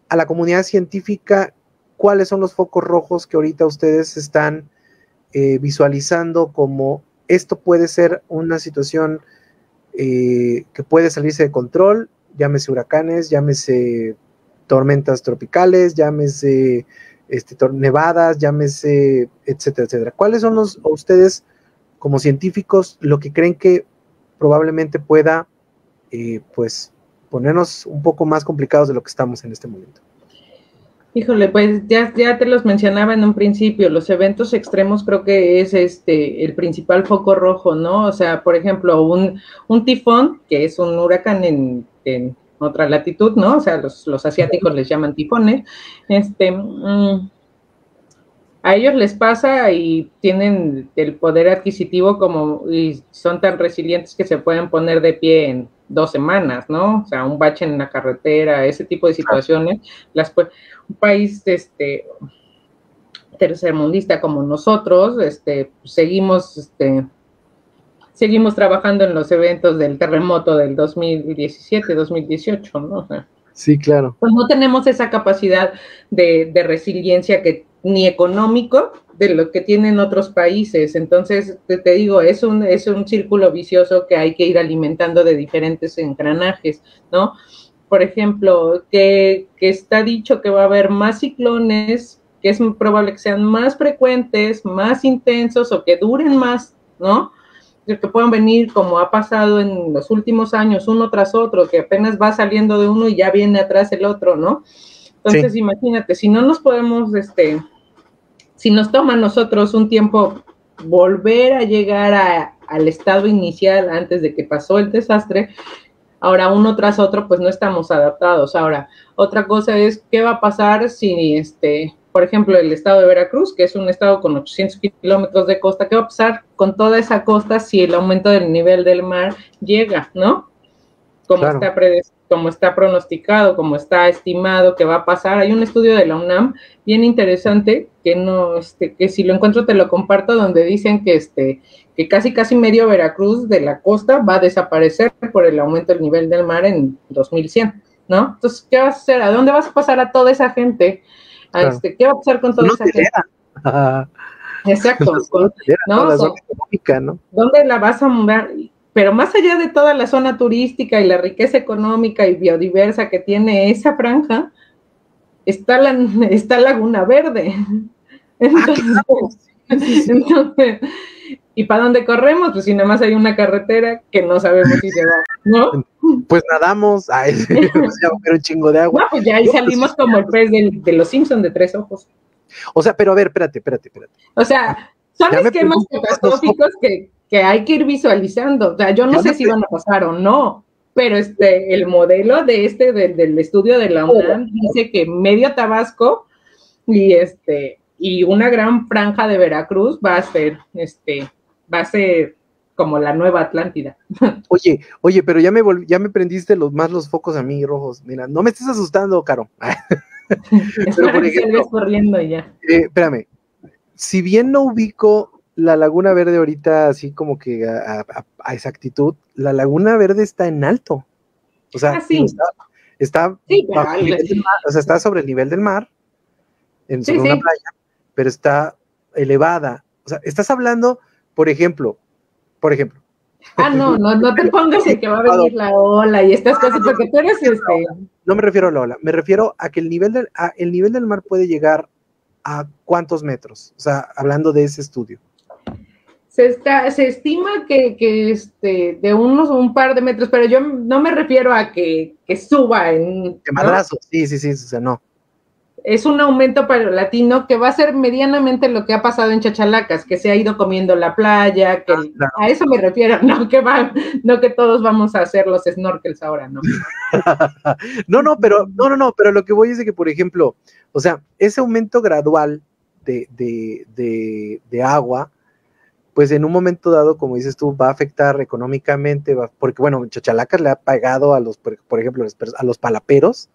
a la comunidad científica, ¿cuáles son los focos rojos que ahorita ustedes están eh, visualizando como esto puede ser una situación que puede salirse de control, llámese huracanes, llámese tormentas tropicales, llámese este, nevadas, llámese, etcétera, etcétera. ¿Cuáles son los, ustedes como científicos lo que creen que probablemente pueda, eh, pues, ponernos un poco más complicados de lo que estamos en este momento? Híjole, pues ya, ya te los mencionaba en un principio, los eventos extremos creo que es este el principal foco rojo, ¿no? O sea, por ejemplo, un, un tifón, que es un huracán en, en otra latitud, ¿no? O sea, los, asiáticos les llaman tifones. Este, mm, a ellos les pasa y tienen el poder adquisitivo como y son tan resilientes que se pueden poner de pie en dos semanas, ¿no? O sea, un bache en la carretera, ese tipo de situaciones, las un país este tercermundista como nosotros, este, seguimos este, seguimos trabajando en los eventos del terremoto del 2017, 2018, ¿no? sí, claro. Pues no tenemos esa capacidad de, resiliencia que ni económico de lo que tienen otros países. Entonces, te, digo, es un, es un círculo vicioso que hay que ir alimentando de diferentes engranajes, ¿no? Por ejemplo, que, que está dicho que va a haber más ciclones, que es probable que sean más frecuentes, más intensos o que duren más, ¿no? Que puedan venir como ha pasado en los últimos años, uno tras otro, que apenas va saliendo de uno y ya viene atrás el otro, ¿no? Entonces, imagínate, si no nos podemos, este, si nos toma a nosotros un tiempo volver a llegar al estado inicial antes de que pasó el desastre, ahora uno tras otro, pues no estamos adaptados. Ahora, otra cosa es, ¿qué va a pasar si, este, por ejemplo, el estado de Veracruz, que es un estado con 800 kilómetros de costa, ¿qué va a pasar con toda esa costa si el aumento del nivel del mar llega, ¿no? Como, está, como está pronosticado, como está estimado que va a pasar. Hay un estudio de la UNAM bien interesante que no, este, que si lo encuentro te lo comparto, donde dicen que este, que casi casi medio Veracruz de la costa va a desaparecer por el aumento del nivel del mar en 2100, ¿no? Entonces, ¿qué vas a hacer? ¿A dónde vas a pasar a toda esa gente? Este, ¿Qué va a pasar con toda esa gente? Exacto. ¿no? ¿Dónde la vas a mudar? Pero más allá de toda la zona turística y la riqueza económica y biodiversa que tiene esa franja, está la está Laguna Verde. Ah, entonces, ¿y para dónde corremos? Pues si nada más hay una carretera que no sabemos si se va, ¿no? Pues nadamos, ay, un chingo de agua. No, pues ya ahí salimos como el pez de, los Simpsons de tres ojos. O sea, pero a ver, espérate, espérate, espérate. O sea, son esquemas catastróficos que, que, hay que ir visualizando. O sea, yo no sé si van a pasar o no, pero este, el modelo de este, del, del estudio de la UNAM, dice que medio Tabasco y este, y una gran franja de Veracruz va a ser, este, va a ser como la nueva Atlántida. Oye, oye, pero ya me ya me prendiste los más los focos a mí rojos. Mira, no me estés asustando, Caro. pero por ejemplo, corriendo ya. Eh, espérame. Si bien no ubico la Laguna Verde ahorita así como que a, exactitud, la Laguna Verde está en alto. O sea, ah, está, o sea, está sobre el nivel del mar, en una playa, pero está elevada. O sea, estás hablando, por ejemplo, por ejemplo. Ah, no, no, no te pongas en que va a venir la ola y estas cosas, porque tú eres este. No me refiero a la ola, me refiero a que el nivel del, el nivel del mar puede llegar a cuántos metros, o sea, hablando de ese estudio. Se, está, se estima que, que este, de unos un par de metros, pero yo no me refiero a que, que suba en. De madrazo, sí, sí, sí, o sea, no es un aumento para el latino que va a ser medianamente lo que ha pasado en Chachalacas, que se ha ido comiendo la playa, que ah, a eso me refiero, no que va, no que todos vamos a hacer los snorkels ahora, ¿no? no, no, pero, no, no, no, pero lo que voy es de que, por ejemplo, o sea, ese aumento gradual de, de, de, de agua pues en un momento dado, como dices tú, va a afectar económicamente, porque bueno, Chachalacas le ha pagado a los, por, ejemplo, a los palaperos,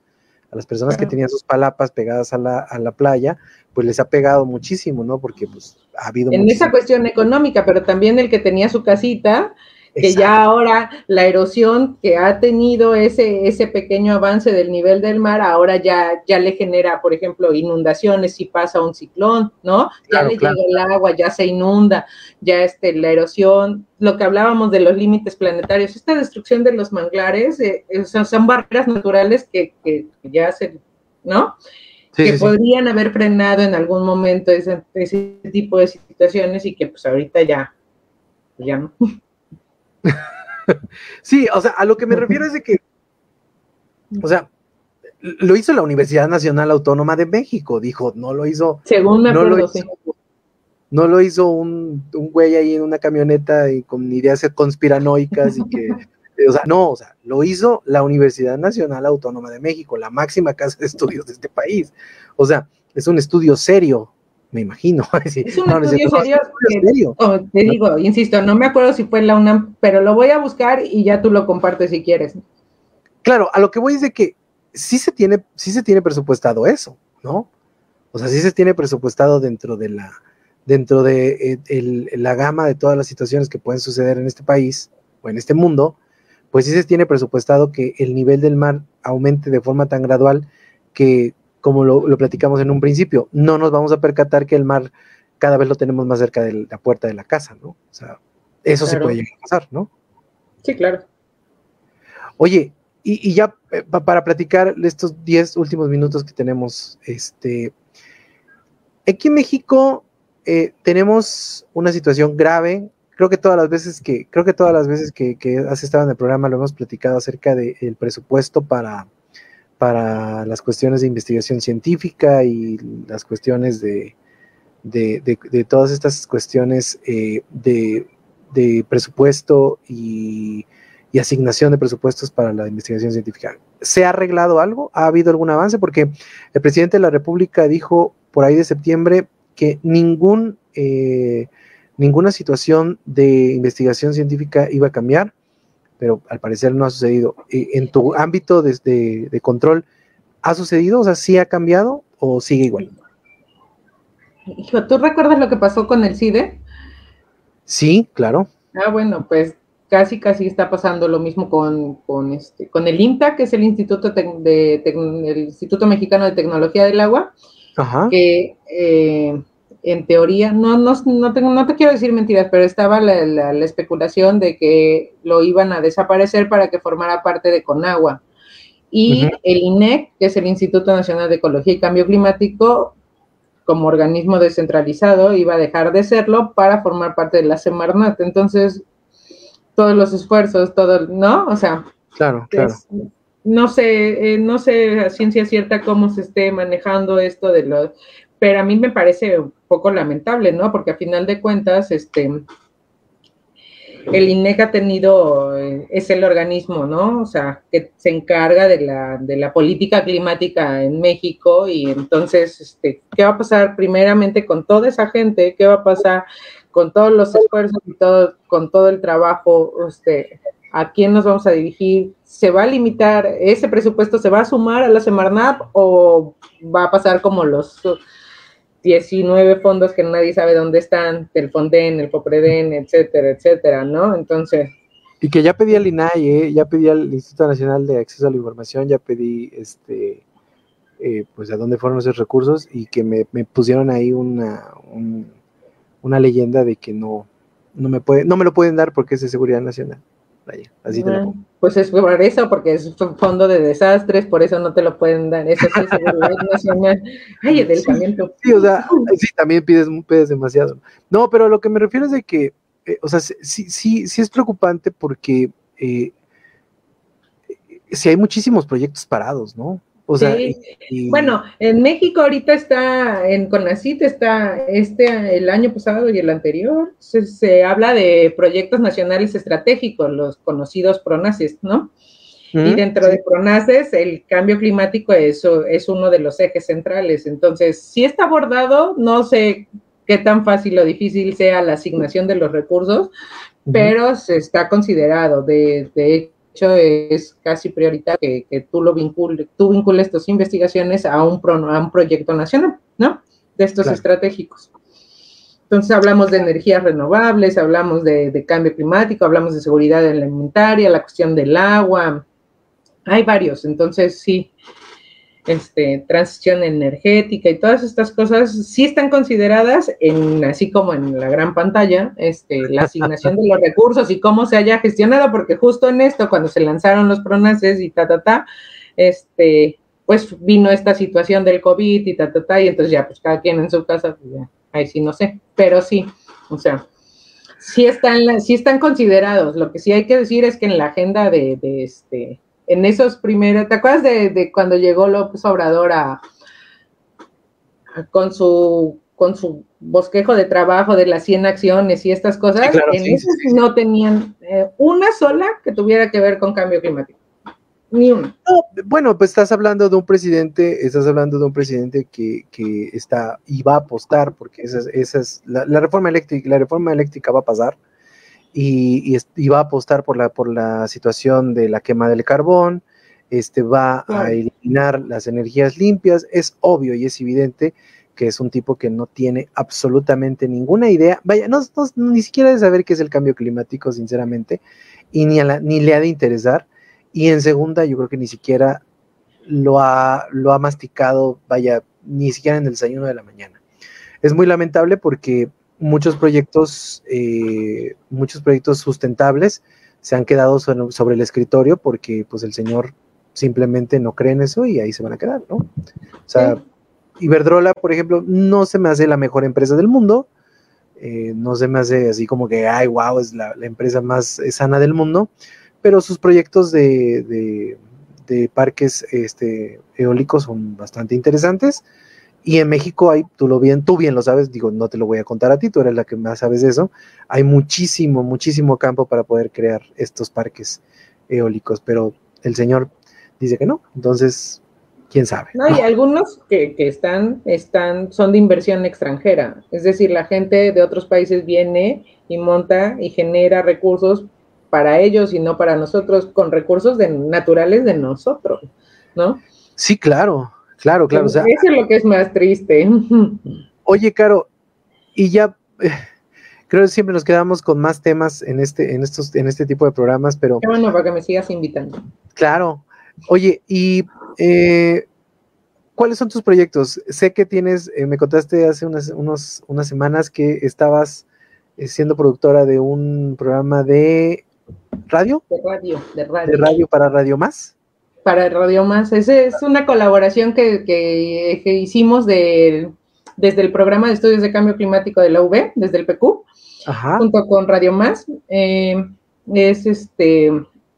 a las personas que tenían sus palapas pegadas a la, a la playa, pues les ha pegado muchísimo, ¿no? Porque pues ha habido... En esa cuestión económica, pero también el que tenía su casita, que ya ahora la erosión que ha tenido ese, ese pequeño avance del nivel del mar, ahora ya, ya le genera, por ejemplo, inundaciones si pasa un ciclón, ¿no? ya le llega el agua, ya se inunda, ya este, la erosión, lo que hablábamos de los límites planetarios, esta destrucción de los manglares eh, eh, son, barreras naturales que, que, ya se, ¿no? que podrían haber frenado en algún momento ese, ese tipo de situaciones y que pues ahorita ya, ya no. sí, o sea, a lo que me refiero es de que, o sea, lo hizo la Universidad Nacional Autónoma de México, dijo, no lo hizo. Según me no lo hizo, no lo hizo un, un, güey ahí en una camioneta y con ideas conspiranoicas y que, o sea, no, o sea, lo hizo la Universidad Nacional Autónoma de México, la máxima casa de estudios de este país. O sea, es un estudio serio, me imagino. es un estudio serio. Oh, te digo, insisto, no me acuerdo si fue la UNAM, pero lo voy a buscar y ya tú lo compartes si quieres. Claro, a lo que voy es de que sí se tiene, sí se tiene presupuestado eso, ¿no? O sea, sí se tiene presupuestado dentro de la, dentro de eh, la gama de todas las situaciones que pueden suceder en este país o en este mundo, pues sí se tiene presupuestado que el nivel del mar aumente de forma tan gradual que como lo, platicamos en un principio, no nos vamos a percatar que el mar cada vez lo tenemos más cerca de la puerta de la casa, ¿no? O sea, eso se puede llegar a pasar, ¿no? Sí, claro. Oye, y, ya eh, para platicar estos 10 últimos minutos que tenemos, este, aquí en México eh, tenemos una situación grave. Creo que todas las veces que, creo que todas las veces que, que has estado en el programa lo hemos platicado acerca del presupuesto para, para las cuestiones de investigación científica y las cuestiones de, de, todas estas cuestiones eh, de, presupuesto y, asignación de presupuestos para la investigación científica. ¿Se ha arreglado algo? ¿Ha habido algún avance? Porque el presidente de la República dijo por ahí de septiembre que ningún, eh, ninguna situación de investigación científica iba a cambiar pero al parecer no ha sucedido. En tu ámbito de, de, control, ¿ha sucedido? O sea, ¿sí ha cambiado o sigue igual? Hijo, ¿tú recuerdas lo que pasó con el CIDE? Sí, claro. Ah, bueno, pues casi, casi está pasando lo mismo con, con, este, con el INTA, que es el Instituto, de, el Instituto Mexicano de Tecnología del Agua, Ajá. que eh, en teoría, no, no, no, tengo, no te quiero decir mentiras, pero estaba la, especulación de que lo iban a desaparecer para que formara parte de Conagua. Y el INEC, que es el Instituto Nacional de Ecología y Cambio Climático, como organismo descentralizado, iba a dejar de serlo para formar parte de la Semarnat. Entonces, todos los esfuerzos, todo, ¿no? O sea, claro, claro. no sé, eh, no sé a ciencia cierta cómo se esté manejando esto de los, pero a mí me parece un poco lamentable, ¿no? Porque a final de cuentas, este, el INEC ha tenido, eh, es el organismo, ¿no? O sea, que se encarga de la, de la política climática en México y entonces, este, ¿qué va a pasar primeramente con toda esa gente? ¿Qué va a pasar con todos los esfuerzos y todo, con todo el trabajo? Este, ¿A quién nos vamos a dirigir? ¿Se va a limitar, ese presupuesto se va a sumar a la Semarnap o va a pasar como los 19 fondos que nadie sabe dónde están, del Fonden, el Popreden, etcétera, etcétera, ¿no? Entonces... Y que ya pedí al INAI, ¿eh? ya pedí al Instituto Nacional de Acceso a la Información, ya pedí, este, eh, pues a dónde fueron esos recursos y que me, pusieron ahí una, una leyenda de que no, no me puede, no me lo pueden dar porque es de seguridad nacional así te lo pongo. Pues es por eso, porque es un fondo de desastres, por eso no te lo pueden dar. Eso sí es seguridad nacional. Ay, adelgamiento. Sí, o sea, sí, también pides, pides demasiado. No, pero lo que me refiero es de que, eh, o sea, sí, sí, sí es preocupante porque eh, si hay muchísimos proyectos parados, ¿no? Bueno, en México ahorita está, en CONACIT está este, el año pasado y el anterior, se, habla de proyectos nacionales estratégicos, los conocidos PRONACES, ¿no? y dentro de PRONACES, el cambio climático es, es uno de los ejes centrales. Entonces, si está abordado, no sé qué tan fácil o difícil sea la asignación de los recursos, pero se está considerado. De, hecho, es casi prioritario que, tú lo vincules, tú vincules tus investigaciones a un, a un proyecto nacional, ¿no? De estos estratégicos. Entonces hablamos de energías renovables, hablamos de, cambio climático, hablamos de seguridad alimentaria, la cuestión del agua. Hay varios, entonces sí, este, transición energética y todas estas cosas sí están consideradas en, así como en la gran pantalla, este, la asignación de los recursos y cómo se haya gestionado, porque justo en esto, cuando se lanzaron los pronaces y ta, ta, ta, este, pues vino esta situación del COVID y ta, ta, ta, y entonces ya, pues cada quien en su casa, pues ya ahí sí no sé, pero sí, o sea, sí están, sí están considerados. Lo que sí hay que decir es que en la agenda de, este, en esos primeros, ¿te acuerdas de, cuando llegó López Obrador a, con su con su bosquejo de trabajo de las 100 acciones y estas cosas, en esos no tenían eh, una sola que tuviera que ver con cambio climático. Ni uno. bueno, pues estás hablando de un presidente, estás hablando de un presidente que, está y va a apostar, porque esa es, la, reforma eléctrica, la reforma eléctrica va a pasar y, va a apostar por la, por la situación de la quema del carbón, este va a eliminar las energías limpias, es obvio y es evidente que es un tipo que no tiene absolutamente ninguna idea, vaya, no, ni siquiera de saber qué es el cambio climático, sinceramente, y ni, ni le ha de interesar. Y en segunda, yo creo que ni siquiera lo ha, lo ha masticado, vaya, ni siquiera en el desayuno de la mañana. Es muy lamentable porque muchos proyectos, eh, muchos proyectos sustentables se han quedado sobre, el escritorio porque pues el señor simplemente no cree en eso y ahí se van a quedar, ¿no? O sea, Iberdrola, por ejemplo, no se me hace la mejor empresa del mundo, eh, no se me hace así como que, ay, wow, es la, la empresa más sana del mundo, pero sus proyectos de, parques este, eólicos son bastante interesantes. Y en México hay, tú lo bien, tú bien lo sabes, digo, no te lo voy a contar a ti, tú eres la que más sabes de eso. Hay muchísimo, muchísimo campo para poder crear estos parques eólicos, pero el señor dice que no. Entonces, quién sabe. No, y algunos que, que, están, están, son de inversión extranjera. Es decir, la gente de otros países viene y monta y genera recursos para ellos y no para nosotros, con recursos de, naturales de nosotros, ¿no? Sí, claro, claro, claro. eso es lo que es más triste. Oye, Caro, y ya eh, creo que siempre nos quedamos con más temas en este, en estos, en este tipo de programas, pero. Qué bueno, para que me sigas invitando. Claro. Oye, y eh, ¿cuáles son tus proyectos? Sé que tienes, eh, me contaste hace unas, unos, unas semanas que estabas siendo productora de un programa de radio. De radio, de radio. De radio para Radio Más. Para Radio Más. Esa es una colaboración que, que, hicimos de, desde el programa de estudios de cambio climático de la UB, desde el PQ, junto con Radio Más. Eh, es este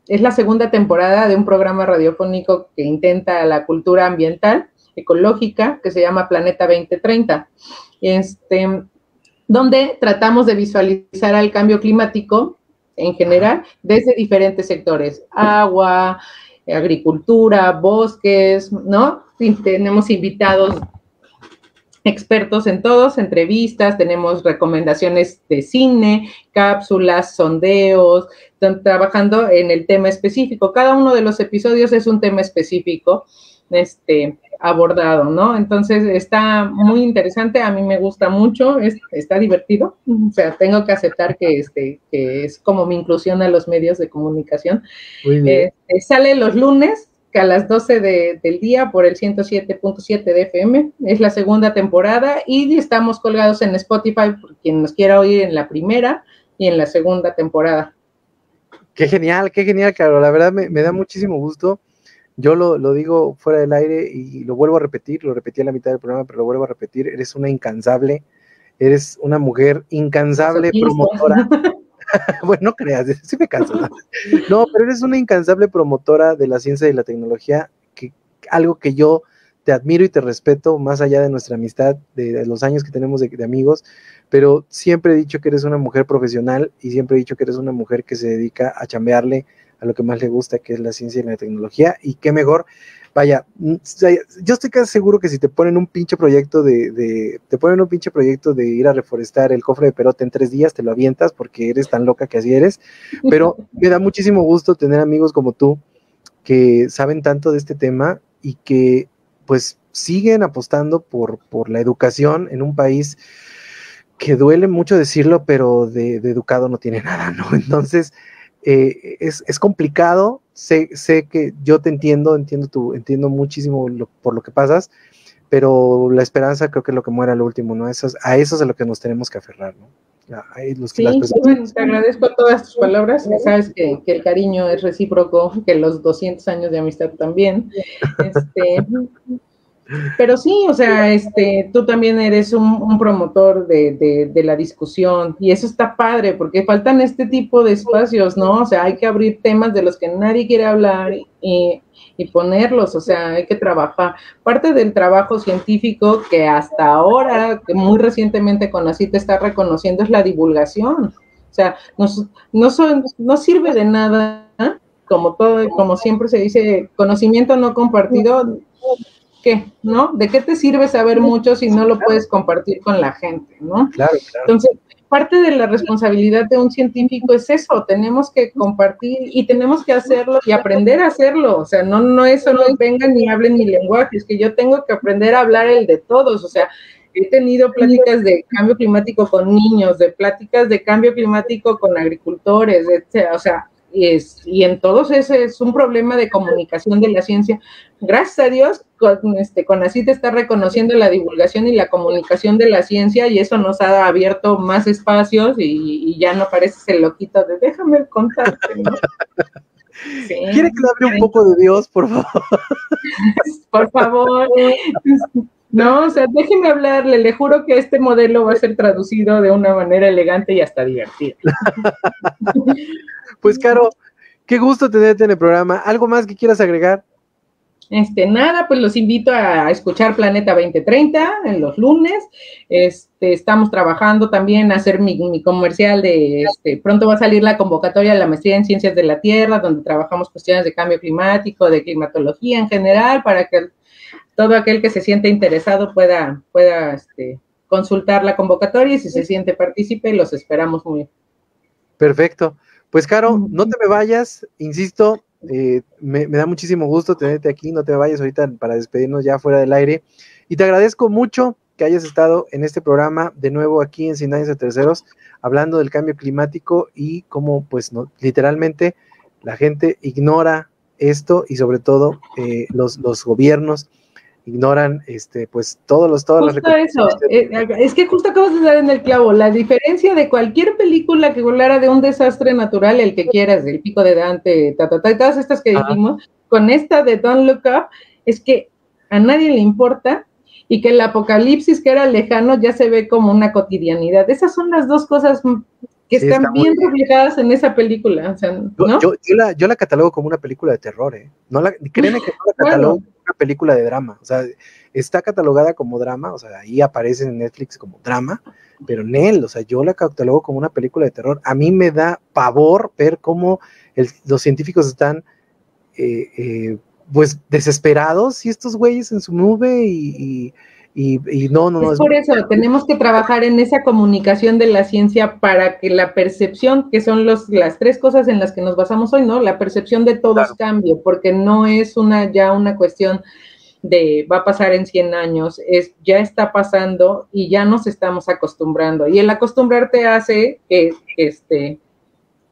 es la segunda temporada de un programa radiofónico que intenta la cultura ambiental, ecológica, que se llama Planeta 2030. Este, donde tratamos de visualizar al cambio climático en general desde diferentes sectores, agua, agricultura, bosques, ¿no? tenemos invitados expertos en todos, entrevistas, tenemos recomendaciones de cine, cápsulas, sondeos, trabajando en el tema específico. Cada uno de los episodios es un tema específico. Este, abordado, ¿no? Entonces está muy interesante, a mí me gusta mucho, está divertido, o sea, tengo que aceptar que, este, que es como mi inclusión a los medios de comunicación. Eh, sale los lunes que a las 12 del día por el 107.7 de FM, es la segunda temporada y estamos colgados en Spotify por quien nos quiera oír en la primera y en la segunda temporada. Qué genial, qué genial, claro, la verdad me, me da muchísimo gusto yo lo, digo fuera del aire y lo vuelvo a repetir, lo repetí a la mitad del programa, pero lo vuelvo a repetir, eres una incansable, eres una mujer incansable promotora. bueno, no creas, sí me canso. ¿no? pero eres una incansable promotora de la ciencia y la tecnología, que algo que yo te admiro y te respeto más allá de nuestra amistad, de, los años que tenemos de, de, amigos, pero siempre he dicho que eres una mujer profesional y siempre he dicho que eres una mujer que se dedica a chambearle a lo que más le gusta, que es la ciencia y la tecnología, y qué mejor, vaya, mm, yo estoy casi seguro que si te ponen un pinche proyecto de, te ponen un pinche proyecto de ir a reforestar el cofre de perote en tres días, te lo avientas porque eres tan loca que así eres, pero me da muchísimo gusto tener amigos como tú que saben tanto de este tema y que pues siguen apostando por, por la educación en un país que duele mucho decirlo, pero de, educado no tiene nada, ¿no? Entonces, eh, es, complicado, sé, sé que yo te entiendo, entiendo, tu, entiendo muchísimo por lo que pasas, pero la esperanza creo que es lo que muere al último, ¿no? Eso a eso es a lo que nos tenemos que aferrar, ¿no? sí, te agradezco todas tus palabras, sabes que, que, el cariño es recíproco, que los 200 años de amistad también. Este, pero sí, o sea, este, tú también eres un, promotor de, la discusión y eso está padre porque faltan este tipo de espacios, ¿no? O sea, hay que abrir temas de los que nadie quiere hablar y, ponerlos, o sea, hay que trabajar. Parte del trabajo científico que hasta ahora, que muy recientemente con te está reconociendo es la divulgación. O sea, no, son, no sirve de nada, como todo, como siempre se dice, conocimiento no compartido ¿qué? ¿No? ¿De qué te sirve saber mucho si no lo puedes compartir con la gente, ¿no? Claro, claro. Entonces, parte de la responsabilidad de un científico es eso, tenemos que compartir y tenemos que hacerlo y aprender a hacerlo, o sea, no, no es solo vengan y hablen mi lenguaje, es que yo tengo que aprender a hablar el de todos, o sea, he tenido pláticas de cambio climático con niños, de pláticas de cambio climático con agricultores, etc., o sea, es, y en todos ese es un problema de comunicación de la ciencia. Gracias a Dios, con, este, con así te está reconociendo la divulgación y la comunicación de la ciencia y eso nos ha abierto más espacios y, ya no pareces el loquito de déjame contarte. ¿Quiere que le hable un poco de Dios, por favor? por favor. No, o sea, déjeme hablarle, le juro que este modelo va a ser traducido de una manera elegante y hasta divertida. Pues, Caro, qué gusto tenerte en el programa. ¿Algo más que quieras agregar? Este, nada, pues los invito a escuchar Planeta 2030 en los lunes. Este, estamos trabajando también a hacer mi, comercial de, este, pronto va a salir la convocatoria de la maestría en ciencias de la Tierra, donde trabajamos cuestiones de cambio climático, de climatología en general, para que todo aquel que se siente interesado pueda, pueda este, consultar la convocatoria y si se siente partícipe, los esperamos muy. Perfecto. Pues, Caro, no te me vayas, insisto, eh, me, da muchísimo gusto tenerte aquí, no te vayas ahorita para despedirnos ya fuera del aire. Y te agradezco mucho que hayas estado en este programa de nuevo aquí en Sin Años de Terceros, hablando del cambio climático y cómo, pues, no, literalmente la gente ignora esto y sobre todo eh, los, los gobiernos ignoran este pues todos los todas justo eso eh, es que justo acabas de dar en el clavo la diferencia de cualquier película que hablara de un desastre natural el que quieras del pico de Dante ta, ta, todas estas que dijimos con esta de Don't Look Up es que a nadie le importa y que el apocalipsis que era lejano ya se ve como una cotidianidad. Esas son las dos cosas que están bien reflejadas en esa película. yo, la, yo, la, catalogo como una película de terror, ¿eh? No la, créeme que no la catalogo una película de drama. O sea, está catalogada como drama, o sea, ahí aparece en Netflix como drama, pero en él, o sea, yo la catalogo como una película de terror. A mí me da pavor ver cómo los científicos están, eh, eh, pues, desesperados y estos güeyes en su nube y y, no, no, es, por eso, tenemos que trabajar en esa comunicación de la ciencia para que la percepción, que son los, las tres cosas en las que nos basamos hoy, ¿no? La percepción de todos cambie, porque no es una ya una cuestión de va a pasar en 100 años, es ya está pasando y ya nos estamos acostumbrando. Y el acostumbrarte hace que, este,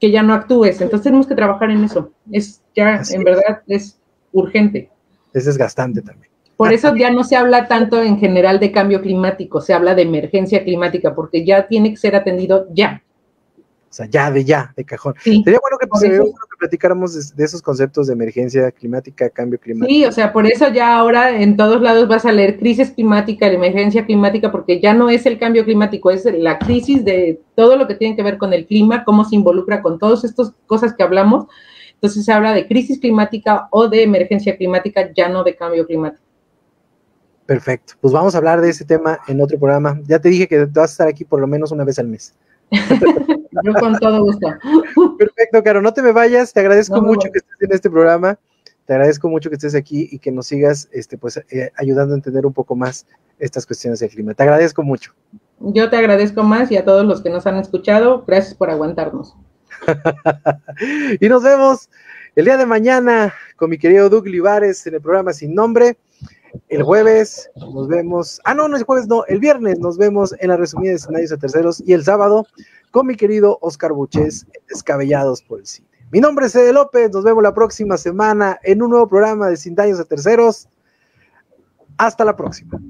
que ya no actúes. Entonces tenemos que trabajar en eso. Es ya, en verdad, es urgente. Es desgastante también. Por eso ya no se habla tanto en general de cambio climático, se habla de emergencia climática, porque ya tiene que ser atendido ya. O sea, ya, de ya, de cajón. Sería bueno que, pues, que platicáramos de, esos conceptos de emergencia climática, cambio climático. Sí, o sea, por eso ya ahora en todos lados vas a leer crisis climática, emergencia climática, porque ya no es el cambio climático, es la crisis de todo lo que tiene que ver con el clima, cómo se involucra con todas estas cosas que hablamos. Entonces se habla de crisis climática o de emergencia climática, ya no de cambio climático. Perfecto. Pues vamos a hablar de ese tema en otro programa. Ya te dije que vas a estar aquí por lo menos una vez al mes. Yo con todo gusto. Perfecto, Caro, no te me vayas, te agradezco mucho que estés en este programa, te agradezco mucho que estés aquí y que nos sigas este, pues, eh, ayudando a entender un poco más estas cuestiones del clima. Te agradezco mucho. Yo te agradezco más y a todos los que nos han escuchado, gracias por aguantarnos. y nos vemos el día de mañana con mi querido Doug Livares en el programa Sin Nombre. El jueves nos vemos, ah, no, no es jueves, no, el viernes nos vemos en la resumida de escenarios a terceros y el sábado con mi querido Oscar Buches, Descabellados por el Cine. Mi nombre es Ede López, nos vemos la próxima semana en un nuevo programa de Sin Daños a Terceros. Hasta la próxima.